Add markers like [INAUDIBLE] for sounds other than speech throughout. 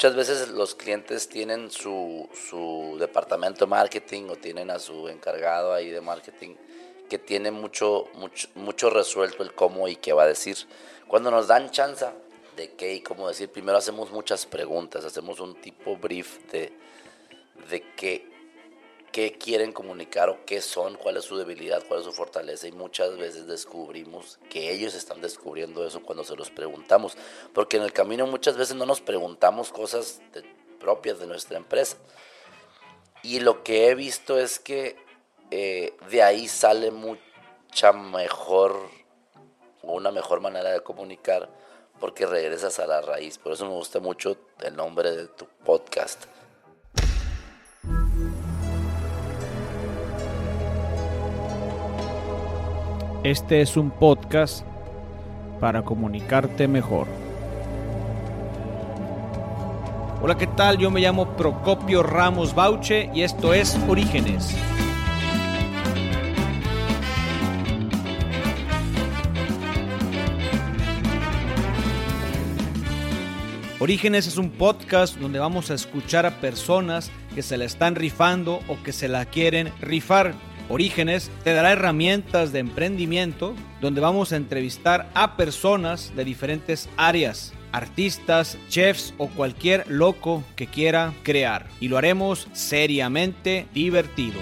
muchas veces los clientes tienen su, su departamento de marketing o tienen a su encargado ahí de marketing que tiene mucho, mucho, mucho resuelto el cómo y qué va a decir. Cuando nos dan chance de qué y cómo decir, primero hacemos muchas preguntas, hacemos un tipo brief de, de qué, qué quieren comunicar o qué son, cuál es su debilidad, cuál es su fortaleza y muchas veces descubrimos que ellos están descubriendo eso cuando se los preguntamos, porque en el camino muchas veces no nos preguntamos cosas propias de nuestra empresa. Y lo que he visto es que eh, de ahí sale mucha mejor, una mejor manera de comunicar, porque regresas a la raíz. Por eso me gusta mucho el nombre de tu podcast. Este es un podcast para comunicarte mejor. Hola, ¿qué tal? Yo me llamo Procopio Ramos Bauche y esto es Orígenes. Orígenes es un podcast donde vamos a escuchar a personas que se la están rifando o que se la quieren rifar. Orígenes te dará herramientas de emprendimiento donde vamos a entrevistar a personas de diferentes áreas, artistas, chefs o cualquier loco que quiera crear. Y lo haremos seriamente divertido.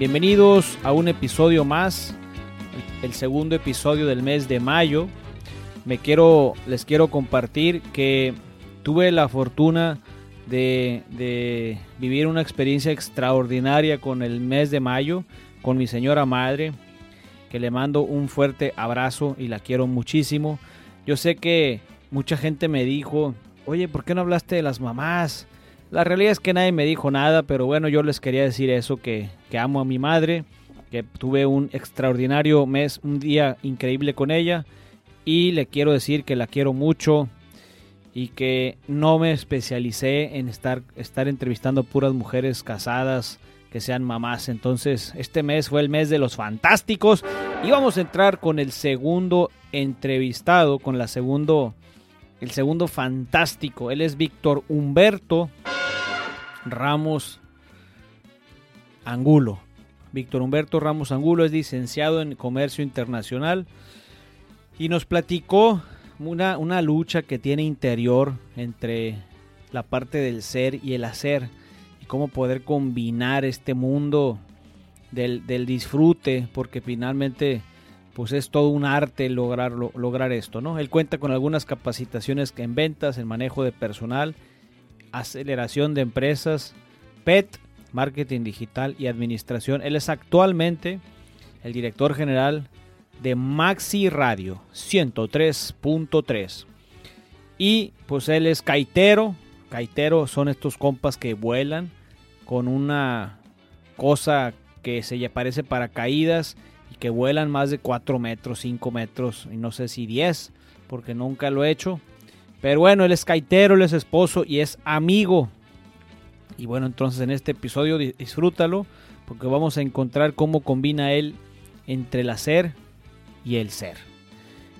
Bienvenidos a un episodio más, el segundo episodio del mes de mayo. Me quiero, les quiero compartir que tuve la fortuna de, vivir una experiencia extraordinaria con el mes de mayo, con mi señora madre, que le mando un fuerte abrazo y la quiero muchísimo. Yo sé que mucha gente me dijo, oye, ¿por qué no hablaste de las mamás? La realidad es que nadie me dijo nada, pero bueno, yo les quería decir eso, que, amo a mi madre, que tuve un extraordinario mes, un día increíble con ella, y le quiero decir que la quiero mucho y que no me especialicé en estar, estar entrevistando puras mujeres casadas que sean mamás. Entonces, este mes fue el mes de los fantásticos y vamos a entrar con el segundo entrevistado, con la segundo, el segundo fantástico. Él es Víctor Humberto Ramos Angulo. Víctor Humberto Ramos Angulo es licenciado en Comercio Internacional y nos platicó una, una, lucha que tiene interior entre la parte del ser y el hacer y cómo poder combinar este mundo del, del disfrute porque finalmente pues es todo un arte lograr, lograr esto, ¿no? Él cuenta con algunas capacitaciones en ventas, en manejo de personal aceleración de empresas, PET, marketing digital y administración. Él es actualmente el director general de Maxi Radio 103.3. Y pues él es caitero. Caitero son estos compas que vuelan con una cosa que se parece para caídas y que vuelan más de 4 metros, 5 metros y no sé si 10 porque nunca lo he hecho. Pero bueno, él es caitero, él es esposo y es amigo. Y bueno, entonces en este episodio disfrútalo porque vamos a encontrar cómo combina él entre el hacer y el ser.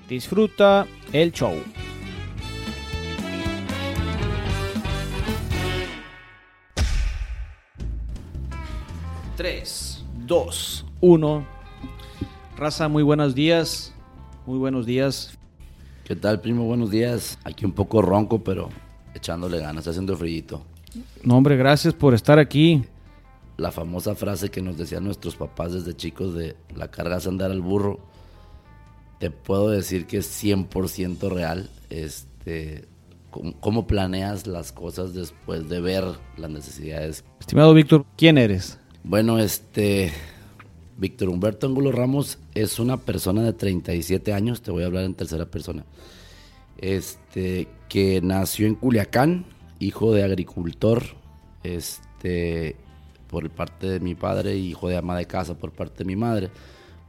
Disfruta el show. Tres, dos, uno. Raza, muy buenos días. Muy buenos días. ¿Qué tal, primo? Buenos días. Aquí un poco ronco, pero echándole ganas, está haciendo frío. No, hombre, gracias por estar aquí. La famosa frase que nos decían nuestros papás desde chicos de la carga es andar al burro. Te puedo decir que es 100% real. Este, ¿Cómo planeas las cosas después de ver las necesidades? Estimado Víctor, ¿quién eres? Bueno, este, Víctor Humberto Angulo Ramos es una persona de 37 años, te voy a hablar en tercera persona, este, que nació en Culiacán, hijo de agricultor, este, por parte de mi padre, hijo de ama de casa por parte de mi madre,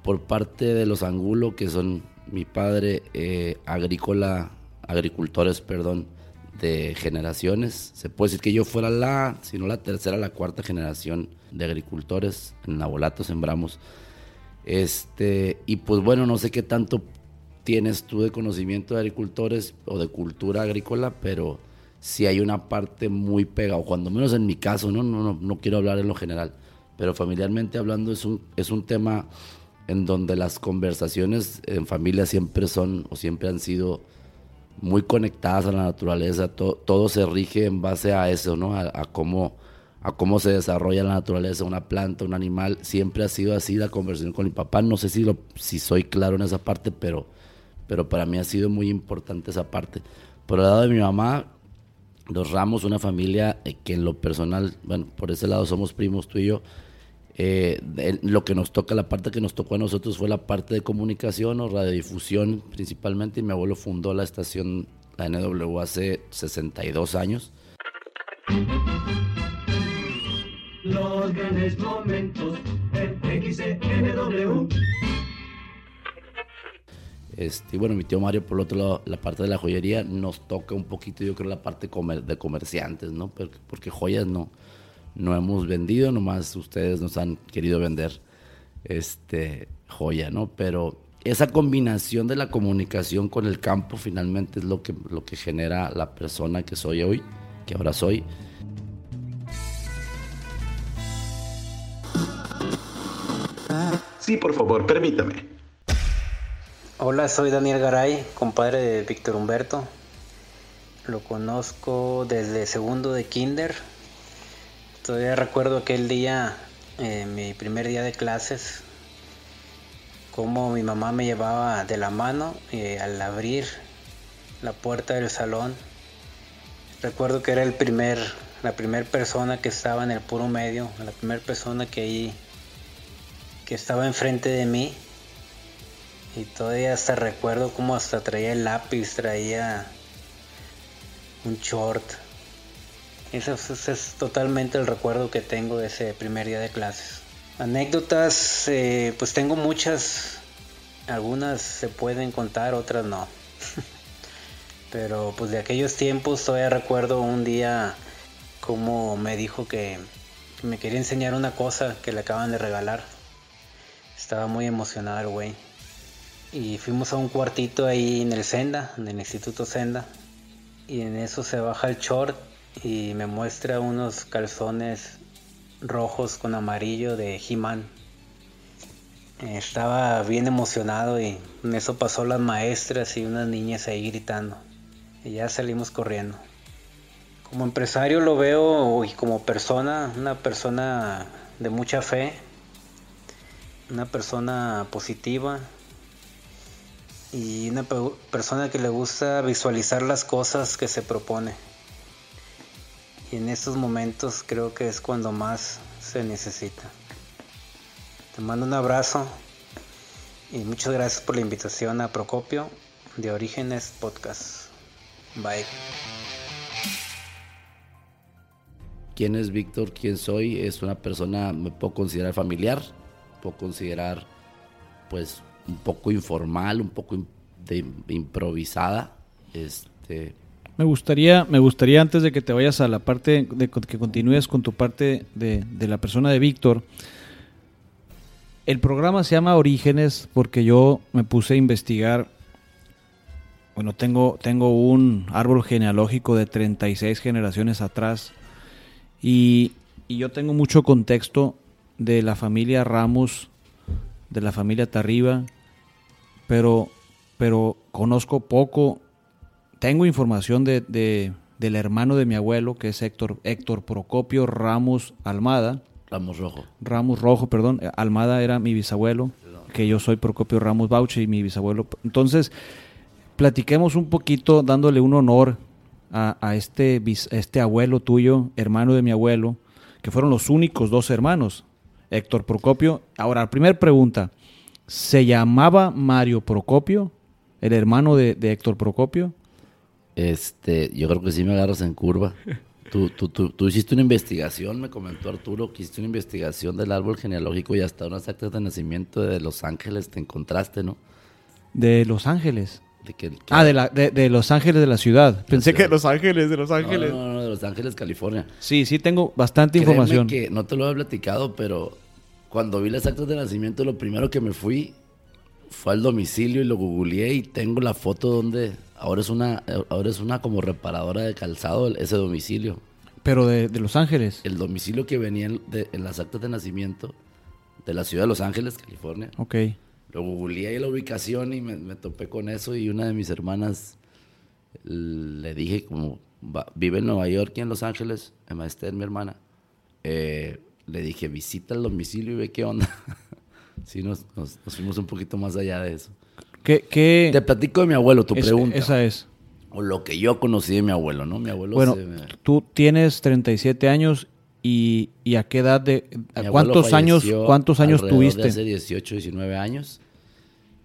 por parte de los Angulo, que son mi padre eh, agrícola, agricultores, perdón, de generaciones. Se puede decir que yo fuera la, si no la tercera, la cuarta generación de agricultores, en Nabolato sembramos. Este, y pues bueno, no sé qué tanto tienes tú de conocimiento de agricultores o de cultura agrícola, pero sí hay una parte muy pegada, cuando menos en mi caso, ¿no? No, no, no quiero hablar en lo general, pero familiarmente hablando es un, es un tema en donde las conversaciones en familia siempre son o siempre han sido muy conectadas a la naturaleza, todo se rige en base a eso, ¿no? A, cómo, a cómo se desarrolla la naturaleza, una planta, un animal, siempre ha sido así la conversación con mi papá, no sé si, lo, si soy claro en esa parte, pero, pero para mí ha sido muy importante esa parte. Por el lado de mi mamá, los Ramos, una familia eh, que en lo personal, bueno, por ese lado somos primos tú y yo, eh, lo que nos toca, la parte que nos tocó a nosotros fue la parte de comunicación o radiodifusión principalmente. Y mi abuelo fundó la estación, la NW, hace 62 años. Los grandes momentos en Este, y bueno, mi tío Mario, por el otro lado, la parte de la joyería nos toca un poquito, yo creo, la parte de comerciantes, ¿no? Porque, porque joyas no, no hemos vendido, nomás ustedes nos han querido vender este joya, ¿no? Pero esa combinación de la comunicación con el campo finalmente es lo que, lo que genera la persona que soy hoy, que ahora soy. Sí, por favor, permítame. Hola, soy Daniel Garay, compadre de Víctor Humberto. Lo conozco desde segundo de kinder Todavía recuerdo aquel día, eh, mi primer día de clases, cómo mi mamá me llevaba de la mano eh, al abrir la puerta del salón. Recuerdo que era el primer, la primera persona que estaba en el puro medio, la primera persona que ahí, que estaba enfrente de mí. Y todavía hasta recuerdo cómo hasta traía el lápiz, traía un short ese, es totalmente el recuerdo que tengo de ese primer día de clases. Anécdotas, eh, pues tengo muchas. Algunas se pueden contar, otras no. [LAUGHS] Pero pues de aquellos tiempos todavía recuerdo un día como me dijo que, me quería enseñar una cosa que le acaban de regalar. Estaba muy emocionado el güey. Y fuimos a un cuartito ahí en el Senda, en el Instituto Senda. Y en eso se baja el short y me muestra unos calzones rojos con amarillo de He-Man. Estaba bien emocionado y en eso pasó las maestras y unas niñas ahí gritando. Y ya salimos corriendo. Como empresario lo veo y como persona, una persona de mucha fe, una persona positiva y una persona que le gusta visualizar las cosas que se propone. Y en estos momentos creo que es cuando más se necesita. Te mando un abrazo y muchas gracias por la invitación a Procopio de Orígenes Podcast. Bye. ¿Quién es Víctor? ¿Quién soy? Es una persona, me puedo considerar familiar, puedo considerar pues un poco informal, un poco de, improvisada. Este, me gustaría, me gustaría antes de que te vayas a la parte, de que continúes con tu parte de, la persona de Víctor, el programa se llama Orígenes porque yo me puse a investigar, bueno, tengo, tengo un árbol genealógico de 36 generaciones atrás y, y yo tengo mucho contexto de la familia Ramos, de la familia Tarriba, pero, pero conozco poco tengo información de, del hermano de mi abuelo, que es Héctor, Héctor Procopio Ramos Almada. Ramos Rojo. Ramos Rojo, perdón. Almada era mi bisabuelo, que yo soy Procopio Ramos Bauche y mi bisabuelo. Entonces, platiquemos un poquito dándole un honor a, este, este abuelo tuyo, hermano de mi abuelo, que fueron los únicos dos hermanos, Héctor Procopio. Ahora, primera pregunta, ¿se llamaba Mario Procopio, el hermano de, de Héctor Procopio? Este, yo creo que sí me agarras en curva. Tú, tú, tú, hiciste una investigación, me comentó Arturo, que hiciste una investigación del árbol genealógico y hasta unas actas de nacimiento de Los Ángeles te encontraste, ¿no? De Los Ángeles. De que, que- Ah, de, la, de, de Los Ángeles de la ciudad. Pensé que de Los Ángeles, de Los No, Ángeles. No, no, de Los Ángeles, California. Sí, sí, tengo bastante Créeme información. que no te lo he platicado, pero cuando vi las actas de nacimiento, lo primero que me fui fue al domicilio y lo googleé y tengo la foto donde ahora es una, ahora es una como reparadora de calzado ese domicilio. Pero de, de Los Ángeles. El domicilio que venía en, de- en las actas de nacimiento de la ciudad de Los Ángeles, California. Ok. Lo googleé ahí la ubicación y me, me topé con eso y una de mis hermanas le dije como va- vive en Nueva York y en Los Ángeles, Emma Esther, mi hermana. eh, le dije visita el domicilio y ve qué onda. [LAUGHS] sí, nos, nos- nos fuimos un poquito más allá de eso. ¿Qué, qué Te platico de mi abuelo, tu es- pregunta. Esa es. O lo que yo conocí de mi abuelo, ¿no? Mi abuelo Bueno, me- tú tienes 37 años y, y a qué edad de... Abuelo ¿Cuántos años, cuántos años de tuviste? hace 18, 19 años.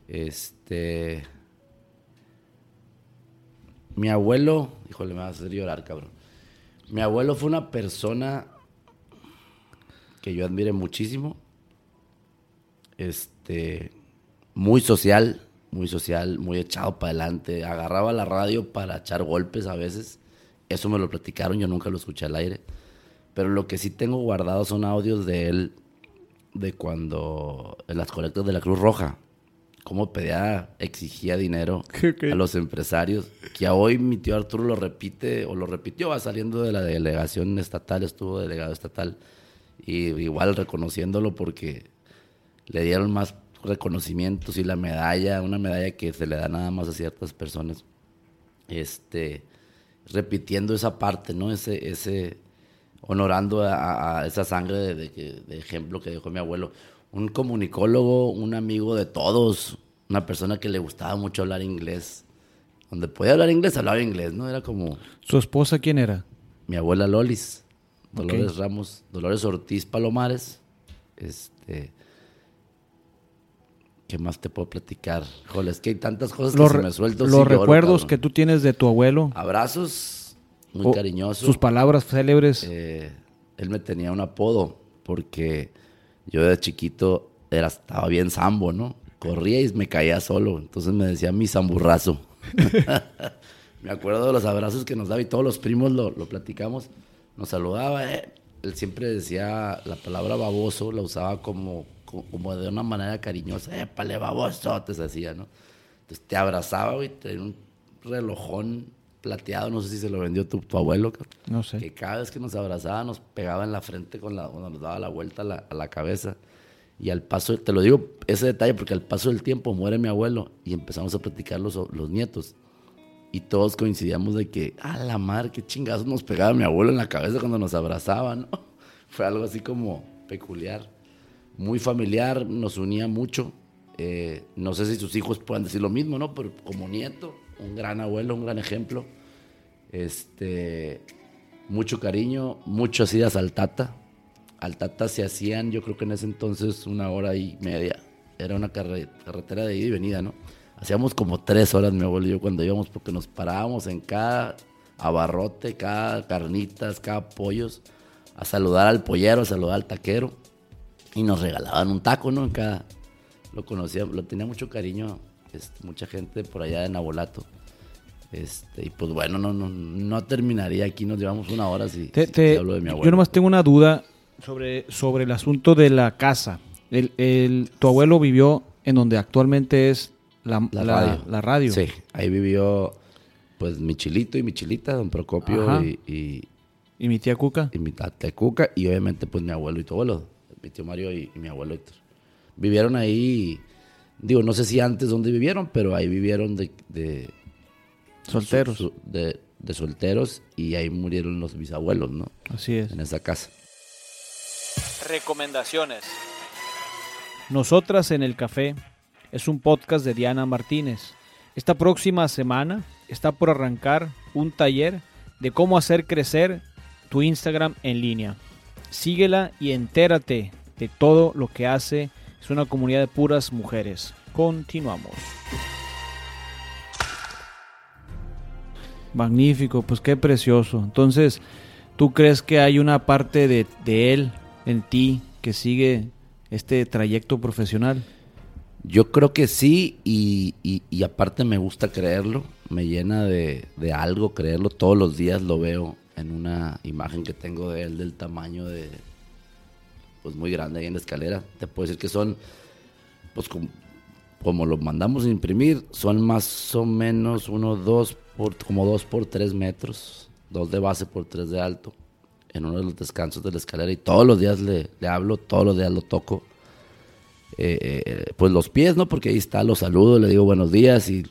Este. Mi abuelo. Híjole, me va a hacer llorar, cabrón. Mi abuelo fue una persona que yo admiré muchísimo. Este. Muy social, muy social, muy echado para adelante. Agarraba la radio para echar golpes a veces. Eso me lo platicaron, yo nunca lo escuché al aire. Pero lo que sí tengo guardado son audios de él de cuando en las colectas de la Cruz Roja, cómo pedía, exigía dinero [LAUGHS] a los empresarios, que a hoy mi tío Arturo lo repite, o lo repitió, va saliendo de la delegación estatal, estuvo delegado estatal, y igual reconociéndolo porque le dieron más reconocimientos y la medalla, una medalla que se le da nada más a ciertas personas, este, repitiendo esa parte, ¿no? Ese, ese, honorando a, a- esa sangre de, de que- de ejemplo que dejó mi abuelo. Un comunicólogo, un amigo de todos, una persona que le gustaba mucho hablar inglés. Donde podía hablar inglés, hablaba inglés, ¿no? Era como ¿Su esposa quién era? mi abuela Lolis, Dolores Ok. Ramos, Dolores Ortiz Palomares. Este. ¿Qué más te puedo platicar? Híjole, es que hay tantas cosas Los, que se me suelto. los recuerdos que tú tienes de tu abuelo. Abrazos, muy cariñosos. Sus palabras célebres. Eh, él me tenía un apodo porque yo de chiquito era, estaba bien sambo, ¿no? Corría y me caía solo. Entonces me decía mi zamburrazo. [LAUGHS] [LAUGHS] me acuerdo de los abrazos que nos daba y todos los primos lo, lo platicamos. Nos saludaba. eh. Él siempre decía la palabra baboso, la usaba como, co- como de una manera cariñosa. ¡Épale, baboso! Te hacía, ¿no? Entonces te abrazaba, güey, tenía un relojón plateado, no sé si se lo vendió tu, tu abuelo, no sé. que cada vez que nos abrazaba nos pegaba en la frente con la, cuando nos daba la vuelta a la, a la cabeza. Y al paso, te lo digo ese detalle porque al paso del tiempo muere mi abuelo y empezamos a platicar los, los nietos. Y todos coincidíamos de que, a la madre, qué chingazos nos pegaba mi abuelo en la cabeza cuando nos abrazaba, ¿no? [LAUGHS] Fue algo así como peculiar, muy familiar, nos unía mucho. Eh, no sé si sus hijos puedan decir lo mismo, ¿no? Pero como nieto, un gran abuelo, un gran ejemplo. Este, mucho cariño, muchas idas al Tata. Al Tata se hacían, yo creo que en ese entonces, una hora y media. Era una carre- carretera de ida y venida, ¿no? Hacíamos como tres horas, mi abuelo y yo, cuando íbamos, porque nos parábamos en cada abarrote, cada carnitas, cada pollos, a saludar al pollero, a saludar al taquero. Y nos regalaban un taco, ¿no? En cada. Lo conocía, lo tenía mucho cariño, este, mucha gente por allá de Nabolato. Este, y pues bueno, no, no, no terminaría aquí, nos llevamos una hora si, Te- si te- hablo de mi abuelo. yo nomás tengo una duda sobre, sobre el asunto de la casa. El, el- tu abuelo vivió en donde actualmente es la, la, la- radio. la radio. Sí, ahí vivió pues mi chilito y mi chilita, don Procopio y, y, ¿Y mi tía Cuca? y mi tata Cuca y obviamente pues mi abuelo y tu abuelo, mi tío Mario y, y mi abuelo Héctor. Vivieron ahí, digo, no sé si antes dónde vivieron, pero ahí vivieron de, de Solteros. su- de, de solteros y ahí murieron los bisabuelos, ¿no? Así es. En esa casa. Recomendaciones. Nosotras en el Café es un podcast de Diana Martínez. Esta próxima semana está por arrancar un taller de cómo hacer crecer tu Instagram en línea. Síguela y entérate de todo lo que hace. Es una comunidad de puras mujeres. Continuamos. Magnífico, pues qué precioso. Entonces, ¿tú crees que hay una parte de, de él en ti que sigue este trayecto profesional? Yo creo que sí y, y, aparte me gusta creerlo, me llena de, de, algo creerlo, todos los días lo veo en una imagen que tengo de él del tamaño de, pues muy grande ahí en la escalera, te puedo decir que son, pues como, como lo mandamos a imprimir, son más o menos uno, dos, por, como dos por tres metros, dos de base por tres de alto, en uno de los descansos de la escalera. Y todos los días le, le hablo, todos los días lo toco. Eh, eh, pues los pies, ¿no? Porque ahí está, lo saludo, le digo buenos días y,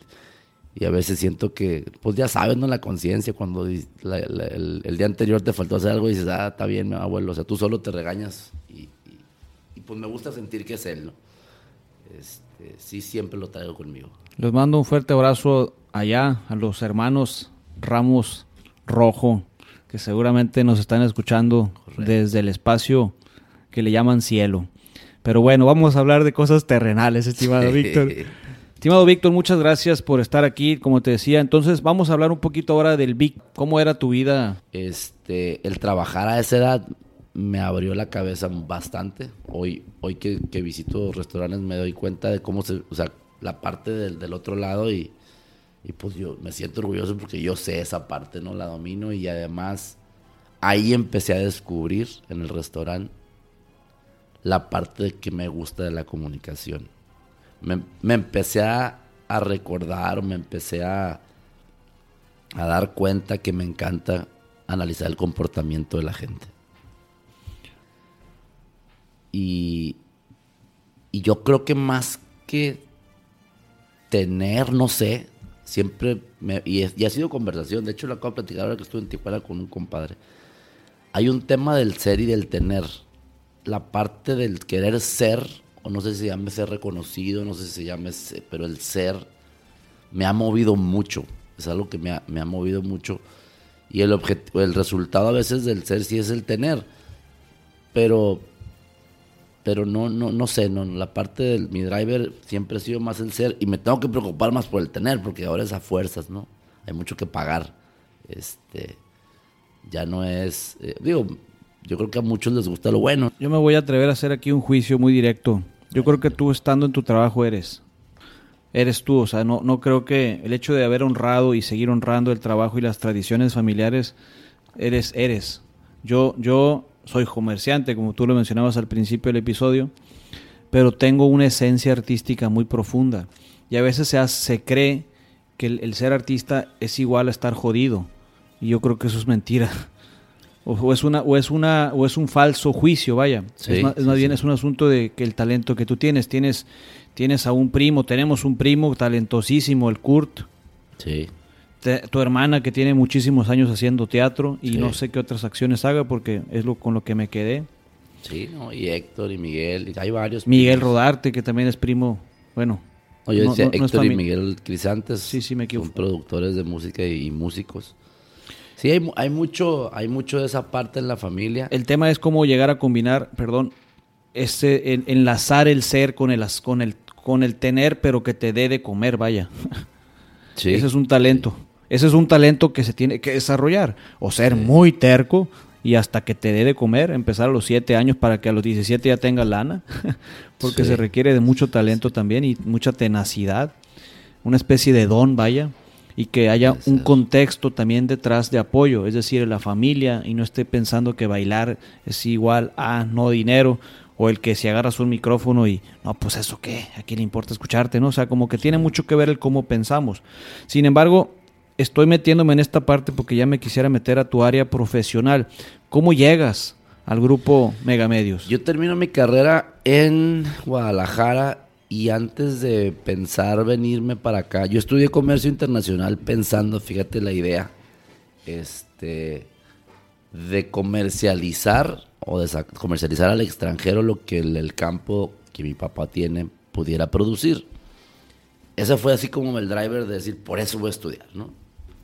a veces siento que, pues ya sabes, ¿no? La conciencia, cuando el, día anterior te faltó hacer algo y dices, ah, está bien, mi abuelo, o sea, tú solo te regañas y, pues me gusta sentir que es él, ¿no? Este, sí, siempre lo traigo conmigo. Les mando un fuerte abrazo allá a los hermanos Ramos Rojo, que seguramente nos están escuchando desde el espacio que le llaman cielo. Pero bueno, vamos a hablar de cosas terrenales, estimado Víctor. [LAUGHS] Estimado Víctor, muchas gracias por estar aquí, como te decía. Entonces, vamos a hablar un poquito ahora del Vic. ¿Cómo era tu vida? Este, el trabajar a esa edad me abrió la cabeza bastante. Hoy, hoy que, visito restaurantes me doy cuenta de cómo se, o sea, la parte del, del otro lado y, y pues yo me siento orgulloso porque yo sé esa parte, ¿no? La domino y además ahí empecé a descubrir en el restaurante la parte que me gusta de la comunicación. Me, empecé a, recordar, me empecé a, a dar cuenta que me encanta analizar el comportamiento de la gente. Y, y yo creo que más que tener, no sé, siempre, me, y, ha sido conversación, de hecho lo acabo de platicar ahora que estuve en Tijuana con un compadre, hay un tema del ser y del tener la parte del querer ser, o no sé si se llame ser reconocido, no sé si se llame, pero el ser me ha movido mucho. Es algo que me ha, movido mucho. Y el, el resultado a veces del ser sí es el tener. Pero, pero no, no, no sé, no, la parte de mi driver siempre ha sido más el ser. Y me tengo que preocupar más por el tener, porque ahora es a fuerzas, ¿no? Hay mucho que pagar. Este, ya no es, eh, digo, yo creo que a muchos les gusta lo bueno. Yo me voy a atrever a hacer aquí un juicio muy directo. Yo creo que tú estando en tu trabajo eres. Eres tú, o sea, no, no creo que el hecho de haber honrado y seguir honrando el trabajo y las tradiciones familiares, eres, eres. Yo, yo soy comerciante, como tú lo mencionabas al principio del episodio, pero tengo una esencia artística muy profunda. Y a veces se, se cree que el ser artista es igual a estar jodido. Y yo creo que eso es mentira. [LAUGHS] O, es una o es una o es un falso juicio vaya. Es, más, bien es un asunto de que el talento que tú tienes tienes tienes a un primo tenemos un primo talentosísimo el Kurt. Sí. Tu hermana que tiene muchísimos años haciendo teatro y no sé qué otras acciones haga porque es lo con lo que me quedé. Sí no y Héctor y Miguel hay varios Miguel Rodarte que también es primo bueno Héctor y Miguel Crisantes sí, sí, me son productores de música y músicos Sí, hay, mucho, hay mucho de esa parte en la familia. El tema es cómo llegar a combinar, perdón, ese, enlazar el ser con el, con el, con el tener, pero que te dé de comer, vaya. [LAUGHS] Sí. Ese es un talento. Ese es un talento que se tiene que desarrollar. O ser muy terco y hasta que te dé de comer, empezar a los 7 años para que a los 17 ya tengas lana, [LAUGHS] porque se requiere de mucho talento también y mucha tenacidad, una especie de don, vaya y que haya un contexto también detrás de apoyo, es decir, la familia y no esté pensando que bailar es igual a no dinero o el que si agarras un micrófono y no, pues eso qué, a quién le importa escucharte, ¿no? O sea, como que tiene mucho que ver el cómo pensamos. Sin embargo, estoy metiéndome en esta parte porque ya me quisiera meter a tu área profesional. ¿Cómo llegas al grupo Megamedios? Yo termino mi carrera en Guadalajara y antes de pensar venirme para acá, yo estudié comercio internacional pensando, fíjate la idea, este, de comercializar o de comercializar al extranjero lo que el, campo que mi papá tiene pudiera producir. Ese fue así como el driver de decir, por eso voy a estudiar, ¿no?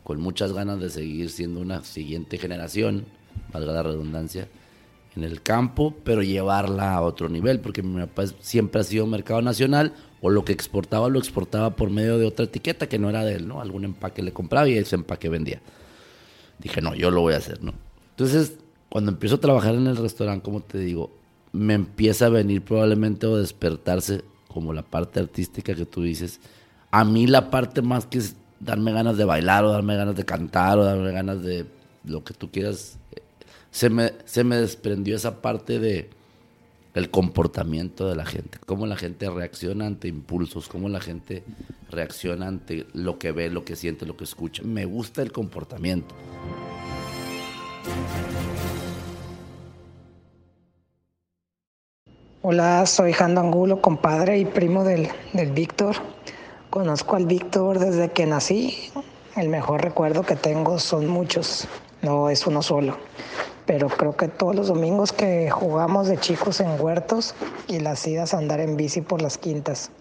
Con muchas ganas de seguir siendo una siguiente generación, valga la redundancia, en el campo, pero llevarla a otro nivel, porque mi papá siempre ha sido mercado nacional, o lo que exportaba lo exportaba por medio de otra etiqueta que no era de él, ¿no? Algún empaque le compraba y ese empaque vendía. Dije, no, yo lo voy a hacer, ¿no? Entonces, cuando empiezo a trabajar en el restaurante, como te digo, me empieza a venir probablemente o despertarse como la parte artística que tú dices. A mí la parte más que es darme ganas de bailar o darme ganas de cantar o darme ganas de lo que tú quieras, se me, se me desprendió esa parte de el comportamiento de la gente, cómo la gente reacciona ante impulsos, cómo la gente reacciona ante lo que ve, lo que siente, lo que escucha. Me gusta el comportamiento. Hola, soy Jando Angulo, compadre y primo del, del Víctor. Conozco al Víctor desde que nací. El mejor recuerdo que tengo son muchos, no es uno solo. Pero creo que todos los domingos que jugamos de chicos en huertos y las idas a andar en bici por las quintas.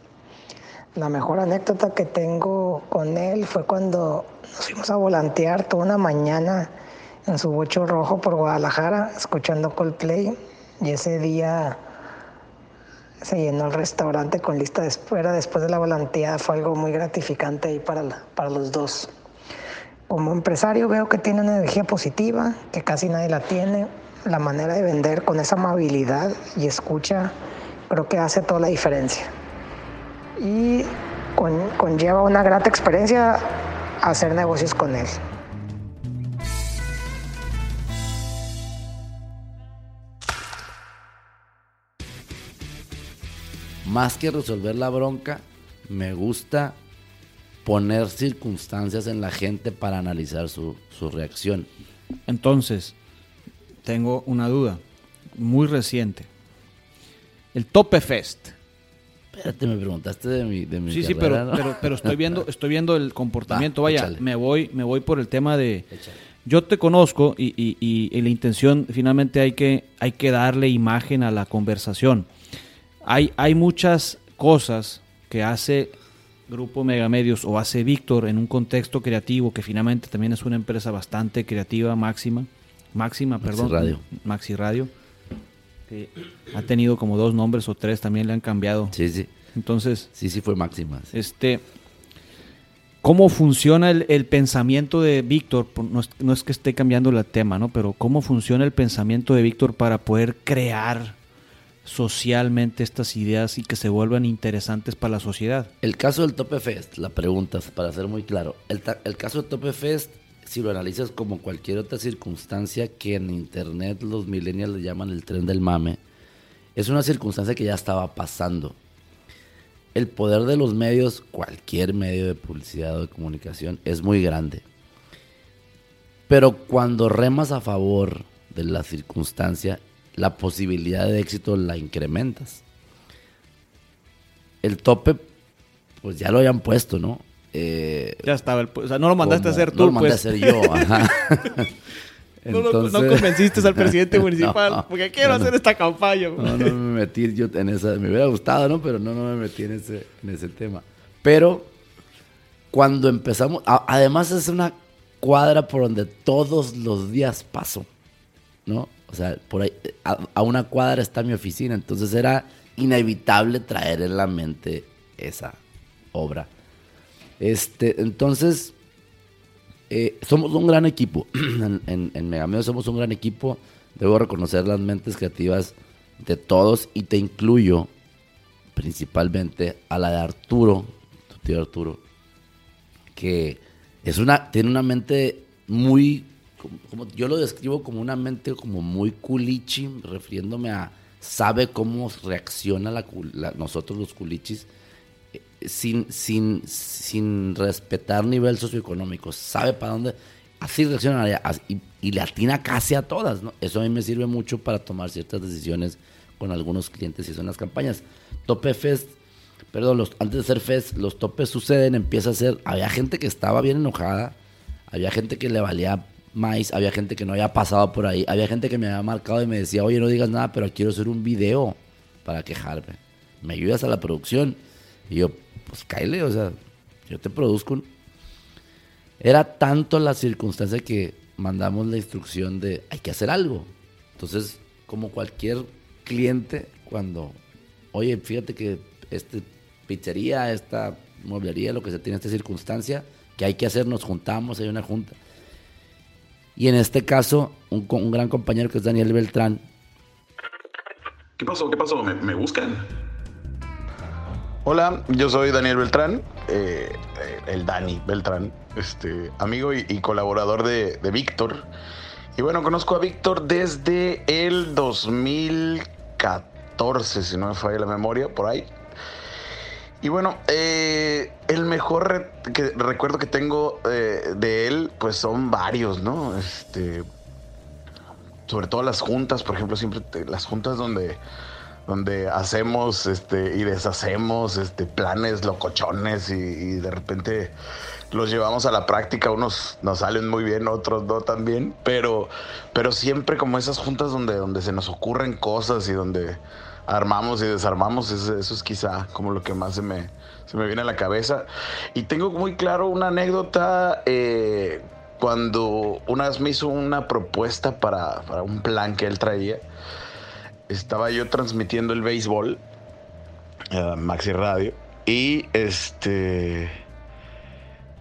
La mejor anécdota que tengo con él fue cuando nos fuimos a volantear toda una mañana en su bocho rojo por Guadalajara, escuchando Coldplay. Y ese día se llenó el restaurante con lista de espera después de la volanteada. Fue algo muy gratificante ahí para, para los dos. Como empresario veo que tiene una energía positiva, que casi nadie la tiene. La manera de vender con esa amabilidad y escucha creo que hace toda la diferencia. Y con, conlleva una grata experiencia hacer negocios con él. Más que resolver la bronca, me gusta poner circunstancias en la gente para analizar su, su reacción. Entonces, tengo una duda muy reciente. El Tope Fest. Espérate, me preguntaste de mi, de mi Sí, sí, pero, ¿no? pero, pero estoy viendo, [LAUGHS] estoy viendo el comportamiento. Va, Vaya, échale. me voy, me voy por el tema de. Échale. Yo te conozco y, y- y- y la intención, finalmente hay que, hay que darle imagen a la conversación. Hay, hay muchas cosas que hace Grupo Megamedios o hace Víctor en un contexto creativo, que finalmente también es una empresa bastante creativa, máxima, máxima, Maxi perdón. Radio. Maxi Radio. que ha tenido como dos nombres o tres, también le han cambiado. Sí, sí. Entonces, Sí, sí fue máxima. sí. este, ¿cómo funciona el, el pensamiento de Víctor? No es, no es que esté cambiando el tema, ¿no? Pero ¿cómo funciona el pensamiento de Víctor para poder crear socialmente estas ideas y que se vuelvan interesantes para la sociedad? El caso del Tope Fest, la pregunta, para ser muy claro. El, el caso del Tope Fest, si lo analizas como cualquier otra circunstancia que en internet los millennials le llaman el tren del mame, es una circunstancia que ya estaba pasando. El poder de los medios, cualquier medio de publicidad o de comunicación, es muy grande. Pero cuando remas a favor de la circunstancia, la posibilidad de éxito la incrementas. El tope, pues ya lo habían puesto, ¿no? Eh, Ya estaba, el- o sea, no lo mandaste a hacer no tú, lo mandé pues. a hacer yo, ajá. [LAUGHS] No, no Entonces- convenciste al presidente [LAUGHS] municipal, No, porque quiero no, no. hacer esta campaña. No, no me metí yo en esa. Me hubiera gustado, ¿no? Pero no, no me metí en ese, en ese tema. Pero cuando empezamos. a- además, es una cuadra por donde todos los días paso, ¿no? Sea, por. A, una cuadra está mi oficina. Entonces era inevitable traer en la mente esa obra. Este, entonces. Eh, somos un gran equipo. [CLEARS THROAT] en Megameo somos un gran equipo. Debo reconocer las mentes creativas de todos y te incluyo principalmente a la de Arturo, tu tío Arturo, que es una, tiene una mente muy, yo lo describo como una mente como muy culichi, refiriéndome a, sabe cómo reacciona la, nosotros los culichis eh, sin, sin, sin respetar nivel socioeconómico, sabe para dónde, así reacciona y, y le atina casi a todas. Eso a mí me sirve mucho para tomar ciertas decisiones con algunos clientes y son las campañas. Tope Fest, perdón, los, antes de ser Fest, los topes suceden, empieza a ser, había gente que estaba bien enojada, había gente que le valía más, había gente que no había pasado por ahí, había gente que me había marcado y me decía, oye, no digas nada, pero quiero hacer un video para quejarme. ¿Me ayudas a la producción? Y yo, pues cáele, o sea, yo te produzco. un-". Era tanto la circunstancia que mandamos la instrucción de hay que hacer algo. Entonces, como cualquier cliente, cuando, oye, fíjate que este pizzería, esta mueblería, lo que se tiene esta circunstancia, que hay que hacer, nos juntamos, hay una junta. Y en este caso, un, un gran compañero que es Daniel Beltrán, ¿Qué pasó? ¿Qué pasó? ¿Me, me buscan? Hola, yo soy Daniel Beltrán, eh, eh, el Dani Beltrán, este, amigo y, colaborador de, Víctor. Y bueno, conozco a Víctor desde el 2014, si no me falla la memoria, por ahí. Y bueno, eh, el mejor recuerdo que tengo de él, pues son varios, ¿no? Este, sobre todo las juntas, por ejemplo, siempre las juntas donde donde hacemos este, y deshacemos este, planes locochones y, de repente los llevamos a la práctica, unos nos salen muy bien, otros no tan bien, pero, pero siempre como esas juntas donde, donde se nos ocurren cosas y donde armamos y desarmamos, eso, es quizá como lo que más se me, se me viene a la cabeza. Y tengo muy claro una anécdota eh, cuando una vez me hizo una propuesta para, para un plan que él traía estaba yo transmitiendo el béisbol, uh, Maxi Radio, y este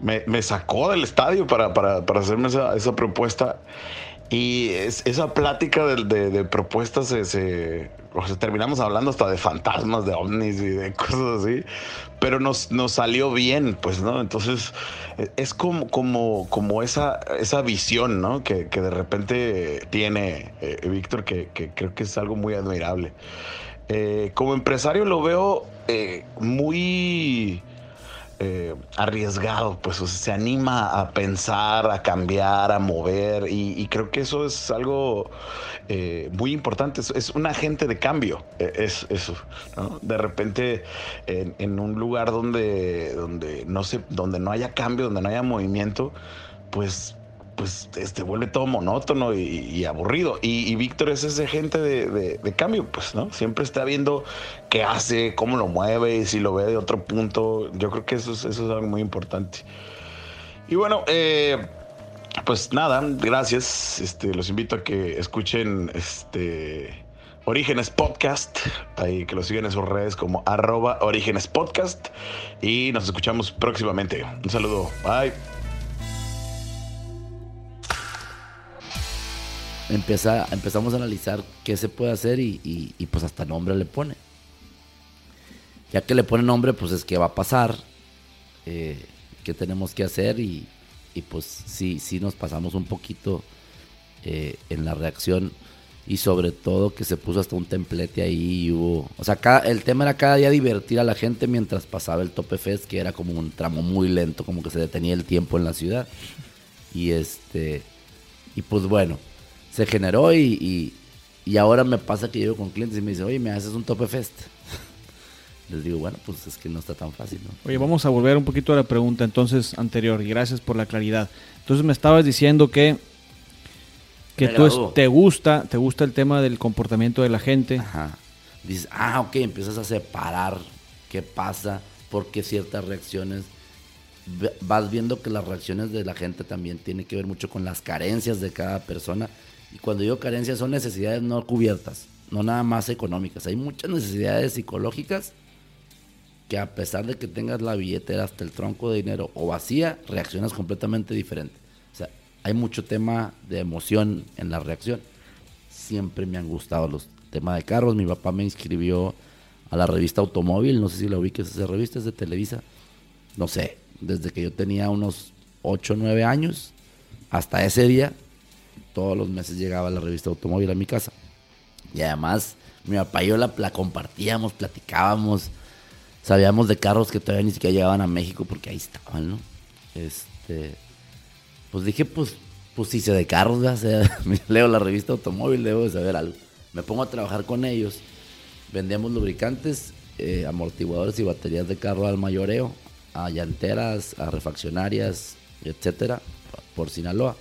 me, sacó del estadio para, hacerme esa, propuesta. Y esa plática de, propuestas se, terminamos hablando hasta de fantasmas, de ovnis y de cosas así, pero nos, nos salió bien, pues, ¿no? Entonces, es como, como, como esa, esa visión, ¿no? Que, de repente tiene eh, Víctor, que, creo que es algo muy admirable. Eh, como empresario lo veo eh, muy eh, arriesgado, pues se anima a pensar, a cambiar, a mover y, creo que eso es algo eh, muy importante, es, un agente de cambio, e, es eso, De repente en, un lugar donde, donde, no se, donde no haya cambio, donde no haya movimiento, pues pues este, vuelve todo monótono y, aburrido. Y, Víctor es ese gente de, cambio, pues, ¿no? Siempre está viendo qué hace, cómo lo mueve, y si lo ve de otro punto. Yo creo que eso es, eso es algo muy importante. Y bueno, eh, pues nada, gracias. Este, los invito a que escuchen este. Orígenes Podcast, ahí que lo sigan en sus redes como arroba Orígenes Podcast y nos escuchamos próximamente. Un saludo, bye. Empieza, empezamos a analizar qué se puede hacer y, pues hasta nombre le pone. Ya que le pone nombre, pues es que va a pasar, eh, qué tenemos que hacer y, pues sí, sí nos pasamos un poquito eh, en la reacción y sobre todo que se puso hasta un templete ahí y o sea, el tema era cada día divertir a la gente mientras pasaba el Tope Fest, que era como un tramo muy lento, como que se detenía el tiempo en la ciudad. Y este, y pues bueno, se generó y, ahora me pasa que llego con clientes y me dicen, oye, me haces un Tope Fest. [LAUGHS] Les digo, bueno, pues es que no está tan fácil, ¿no? Oye, vamos a volver un poquito a la pregunta entonces anterior y gracias por la claridad. Entonces me estabas diciendo que que tú te gusta, te gusta el tema del comportamiento de la gente. Ajá. Dices, ah, ok, empiezas a separar qué pasa, por qué ciertas reacciones vas viendo que las reacciones de la gente también tienen que ver mucho con las carencias de cada persona y cuando digo carencias son necesidades no cubiertas, no nada más económicas. Hay muchas necesidades psicológicas que a pesar de que tengas la billetera hasta el tronco de dinero o vacía, reaccionas completamente diferente. O sea, hay mucho tema de emoción en la reacción. Siempre me han gustado los temas de carros. Mi papá me inscribió a la revista Automóvil, no sé si la ubiques, esa revista es de Televisa. No sé, desde que yo tenía unos 8 o 9 años hasta ese día todos los meses llegaba la revista Automóvil a mi casa. Y además, mi papá y yo la, compartíamos, platicábamos, sabíamos de carros que todavía ni siquiera llegaban a México porque ahí estaban, ¿no? Este, pues dije, pues, pues si sé de carros, [LAUGHS] leo la revista Automóvil, debo de saber algo. Me pongo a trabajar con ellos, vendíamos lubricantes, eh, amortiguadores y baterías de carro al mayoreo, a llanteras, a refaccionarias, etcétera, por Sinaloa.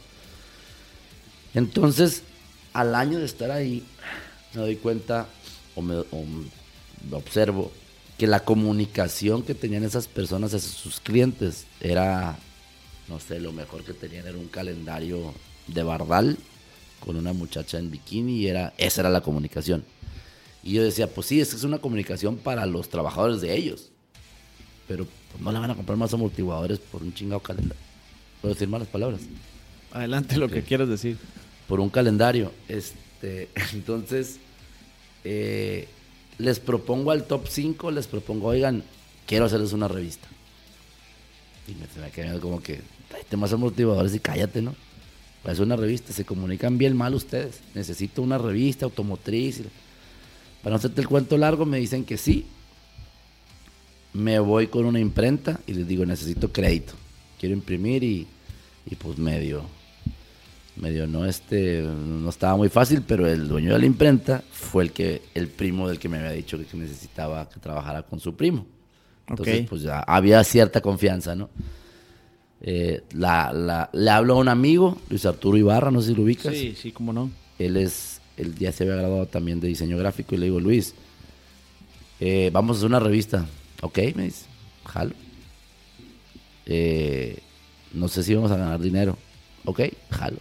Entonces, al año de estar ahí, me doy cuenta o me, observo que la comunicación que tenían esas personas hacia sus clientes era, no sé, lo mejor que tenían era un calendario de bardal con una muchacha en bikini y era, esa era la comunicación. Y yo decía, pues sí, esa es una comunicación para los trabajadores de ellos. Pero pues, no le van a comprar más amortiguadores por un chingado calendario. ¿Puedo decir malas palabras? Adelante lo que quieras decir por un calendario. Este, [LAUGHS] entonces, eh, les propongo al top 5, les propongo, oigan, quiero hacerles una revista. Y me, se me como que, te más motivadores y cállate, ¿no? Para hacer una revista, se comunican bien mal ustedes. Necesito una revista automotriz. Para no hacerte el cuento largo, me dicen que sí. Me voy con una imprenta y les digo, necesito crédito. Quiero imprimir y, y pues medio, medio no este, no estaba muy fácil, pero el dueño de la imprenta fue el que, el primo del que me había dicho que necesitaba que trabajara con su primo. Entonces, pues ya había cierta confianza, ¿no? Eh, la, le hablo a un amigo, Luis Arturo Ibarra, no sé si lo ubicas. Sí, sí, cómo no. Él es, él ya se había graduado también de diseño gráfico y le digo, Luis, eh, vamos a hacer una revista. Ok, me dice, jalo. Eh, no sé si vamos a ganar dinero. Ok, jalo.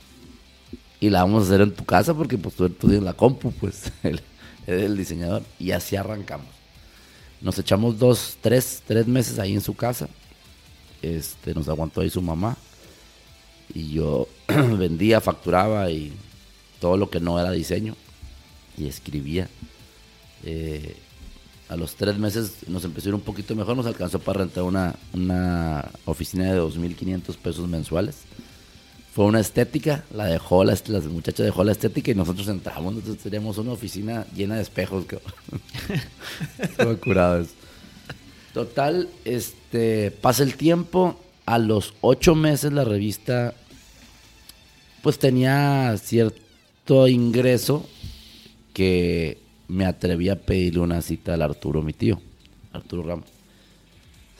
Y la vamos a hacer en tu casa porque pues tú, tienes la compu, pues, [LAUGHS] es el diseñador. Y así arrancamos. Nos echamos dos, tres, tres meses ahí en su casa. Este, nos aguantó ahí su mamá. Y yo [CLEARS THROAT] vendía, facturaba y todo lo que no era diseño. Y escribía. Eh, a los tres meses nos empezó a ir un poquito mejor. Nos alcanzó para rentar una, una oficina de 2.500 pesos mensuales fue una estética, la dejó, la, la muchacha dejó la estética y nosotros entramos, entonces teníamos una oficina llena de espejos. Estuvo [LAUGHS] curado eso. Total, este, pasa el tiempo, a los ocho meses la revista pues tenía cierto ingreso que me atreví a pedirle una cita al Arturo, mi tío, Arturo Ramos.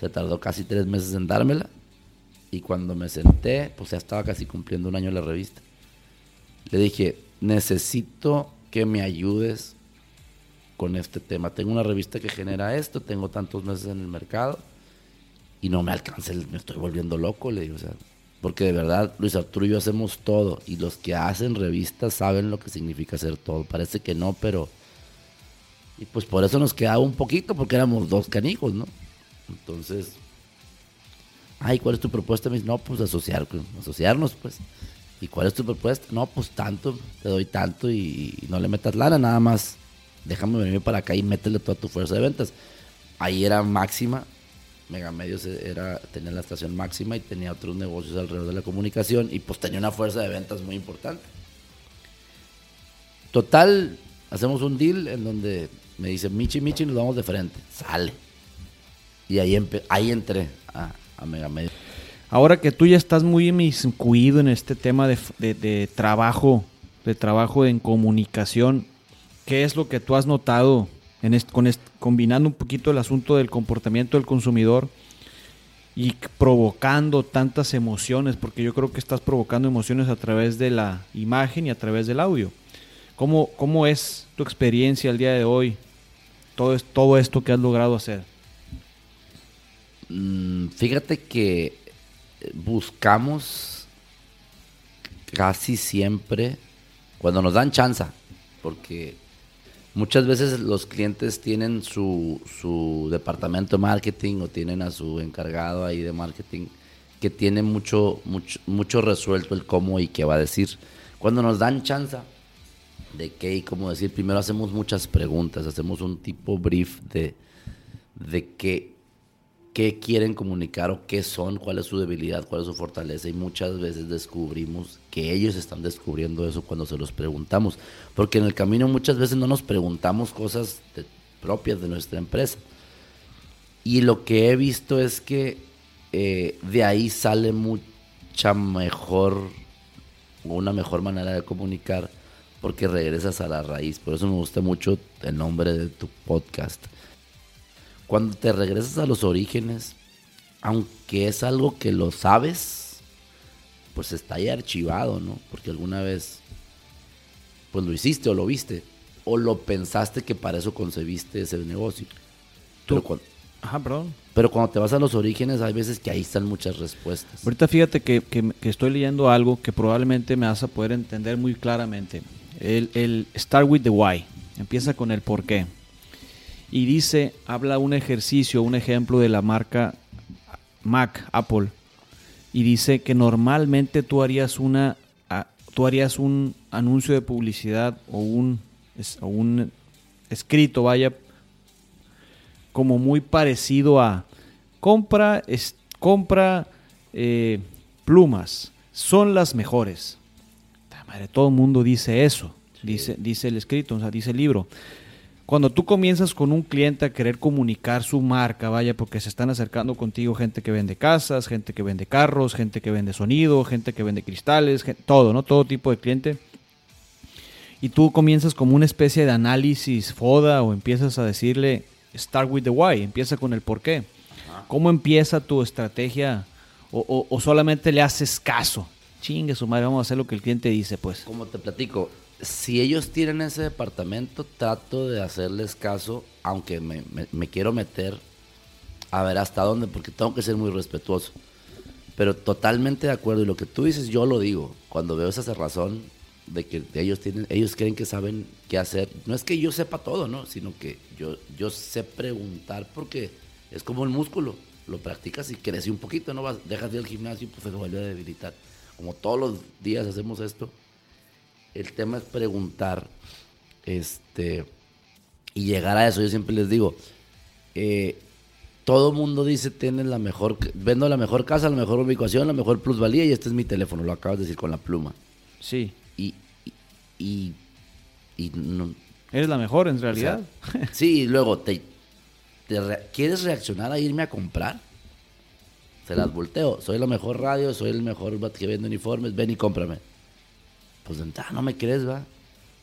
Se tardó casi tres meses en dármela y cuando me senté, pues ya estaba casi cumpliendo un año la revista. Le dije, necesito que me ayudes con este tema. Tengo una revista que genera esto, tengo tantos meses en el mercado y no me alcanza, me estoy volviendo loco, le digo, o sea, porque de verdad Luis Arturo y yo hacemos todo y los que hacen revistas saben lo que significa hacer todo. Parece que no, pero y pues por eso nos quedaba un poquito porque éramos dos canijos, ¿no? Entonces, ay, ¿cuál es tu propuesta? Me no, pues asociar, asociarnos, pues. ¿Y cuál es tu propuesta? No, pues tanto, te doy tanto y, no le metas lana, nada más. Déjame venir para acá y métele toda tu fuerza de ventas. Ahí era máxima, Megamedios era, tenía la estación máxima y tenía otros negocios alrededor de la comunicación y pues tenía una fuerza de ventas muy importante. Total, hacemos un deal en donde me dice, Michi, Michi, nos vamos de frente. Sale. Y ahí, ahí entré a, a Megamedio. Ahora que tú ya estás muy incluido en este tema de, trabajo, de trabajo en comunicación, ¿qué es lo que tú has notado en con combinando un poquito el asunto del comportamiento del consumidor y provocando tantas emociones? Porque yo creo que estás provocando emociones a través de la imagen y a través del audio. ¿Cómo, cómo es tu experiencia el día de hoy? Todo, todo esto que has logrado hacer. Mm, fíjate que buscamos casi siempre cuando nos dan chance, porque muchas veces los clientes tienen su, departamento de marketing o tienen a su encargado ahí de marketing que tiene mucho, mucho, mucho resuelto el cómo y qué va a decir. Cuando nos dan chance de qué y cómo decir, primero hacemos muchas preguntas, hacemos un tipo brief de, de qué qué quieren comunicar o qué son, cuál es su debilidad, cuál es su fortaleza y muchas veces descubrimos que ellos están descubriendo eso cuando se los preguntamos, porque en el camino muchas veces no nos preguntamos cosas propias de nuestra empresa. Y lo que he visto es que eh, de ahí sale mucha mejor, una mejor manera de comunicar, porque regresas a la raíz. Por eso me gusta mucho el nombre de tu podcast cuando te regresas a los orígenes, aunque es algo que lo sabes, pues está ahí archivado, ¿no? Porque alguna vez, pues lo hiciste o lo viste, o lo pensaste que para eso concebiste ese negocio. Pero cuando, Ajá, perdón. Pero cuando te vas a los orígenes, hay veces que ahí están muchas respuestas. Ahorita fíjate que, estoy leyendo algo que probablemente me vas a poder entender muy claramente. El, el Start with the Why. Empieza con el por qué y dice, habla un ejercicio, un ejemplo de la marca Mac, Apple, y dice que normalmente tú harías una tú harías un anuncio de publicidad o un, un escrito, vaya, como muy parecido a, compra, es, compra eh, plumas, son las mejores. Madre, todo el mundo dice eso, dice, dice el escrito, o sea, dice el libro. Cuando tú comienzas con un cliente a querer comunicar su marca, vaya, porque se están acercando contigo gente que vende casas, gente que vende carros, gente que vende sonido, gente que vende cristales, todo, ¿no? Todo tipo de cliente. Y tú comienzas como una especie de análisis foda o empiezas a decirle, start with the why, empieza con el por qué. ¿Cómo empieza tu estrategia? O, o solamente le haces caso. Chingue su madre, vamos a hacer lo que el cliente dice, pues. Como te platico, si ellos tienen ese departamento, trato de hacerles caso, aunque me, quiero meter a ver hasta dónde, porque tengo que ser muy respetuoso. Pero totalmente de acuerdo. Y lo que tú dices, yo lo digo. Cuando veo esa razón de que ellos tienen, ellos creen que saben qué hacer. No es que yo sepa todo, ¿no? Sino que yo, yo sé preguntar porque es como el músculo. Lo practicas y crece un poquito, ¿no? Vas, dejas de ir al gimnasio y pues se vuelve a debilitar. Como todos los días hacemos esto el tema es preguntar este, y llegar a eso. Yo siempre les digo, eh, todo mundo dice, tienes la mejor, vendo la mejor casa, la mejor ubicación, la mejor plusvalía y este es mi teléfono, lo acabas de decir con la pluma. Sí. Y, y, y, no, Eres la mejor en realidad. sí, y luego, te, ¿quieres reaccionar a irme a comprar? Se las volteo. Soy la mejor radio, soy el mejor que vende uniformes, ven y cómprame pues de no me crees, va.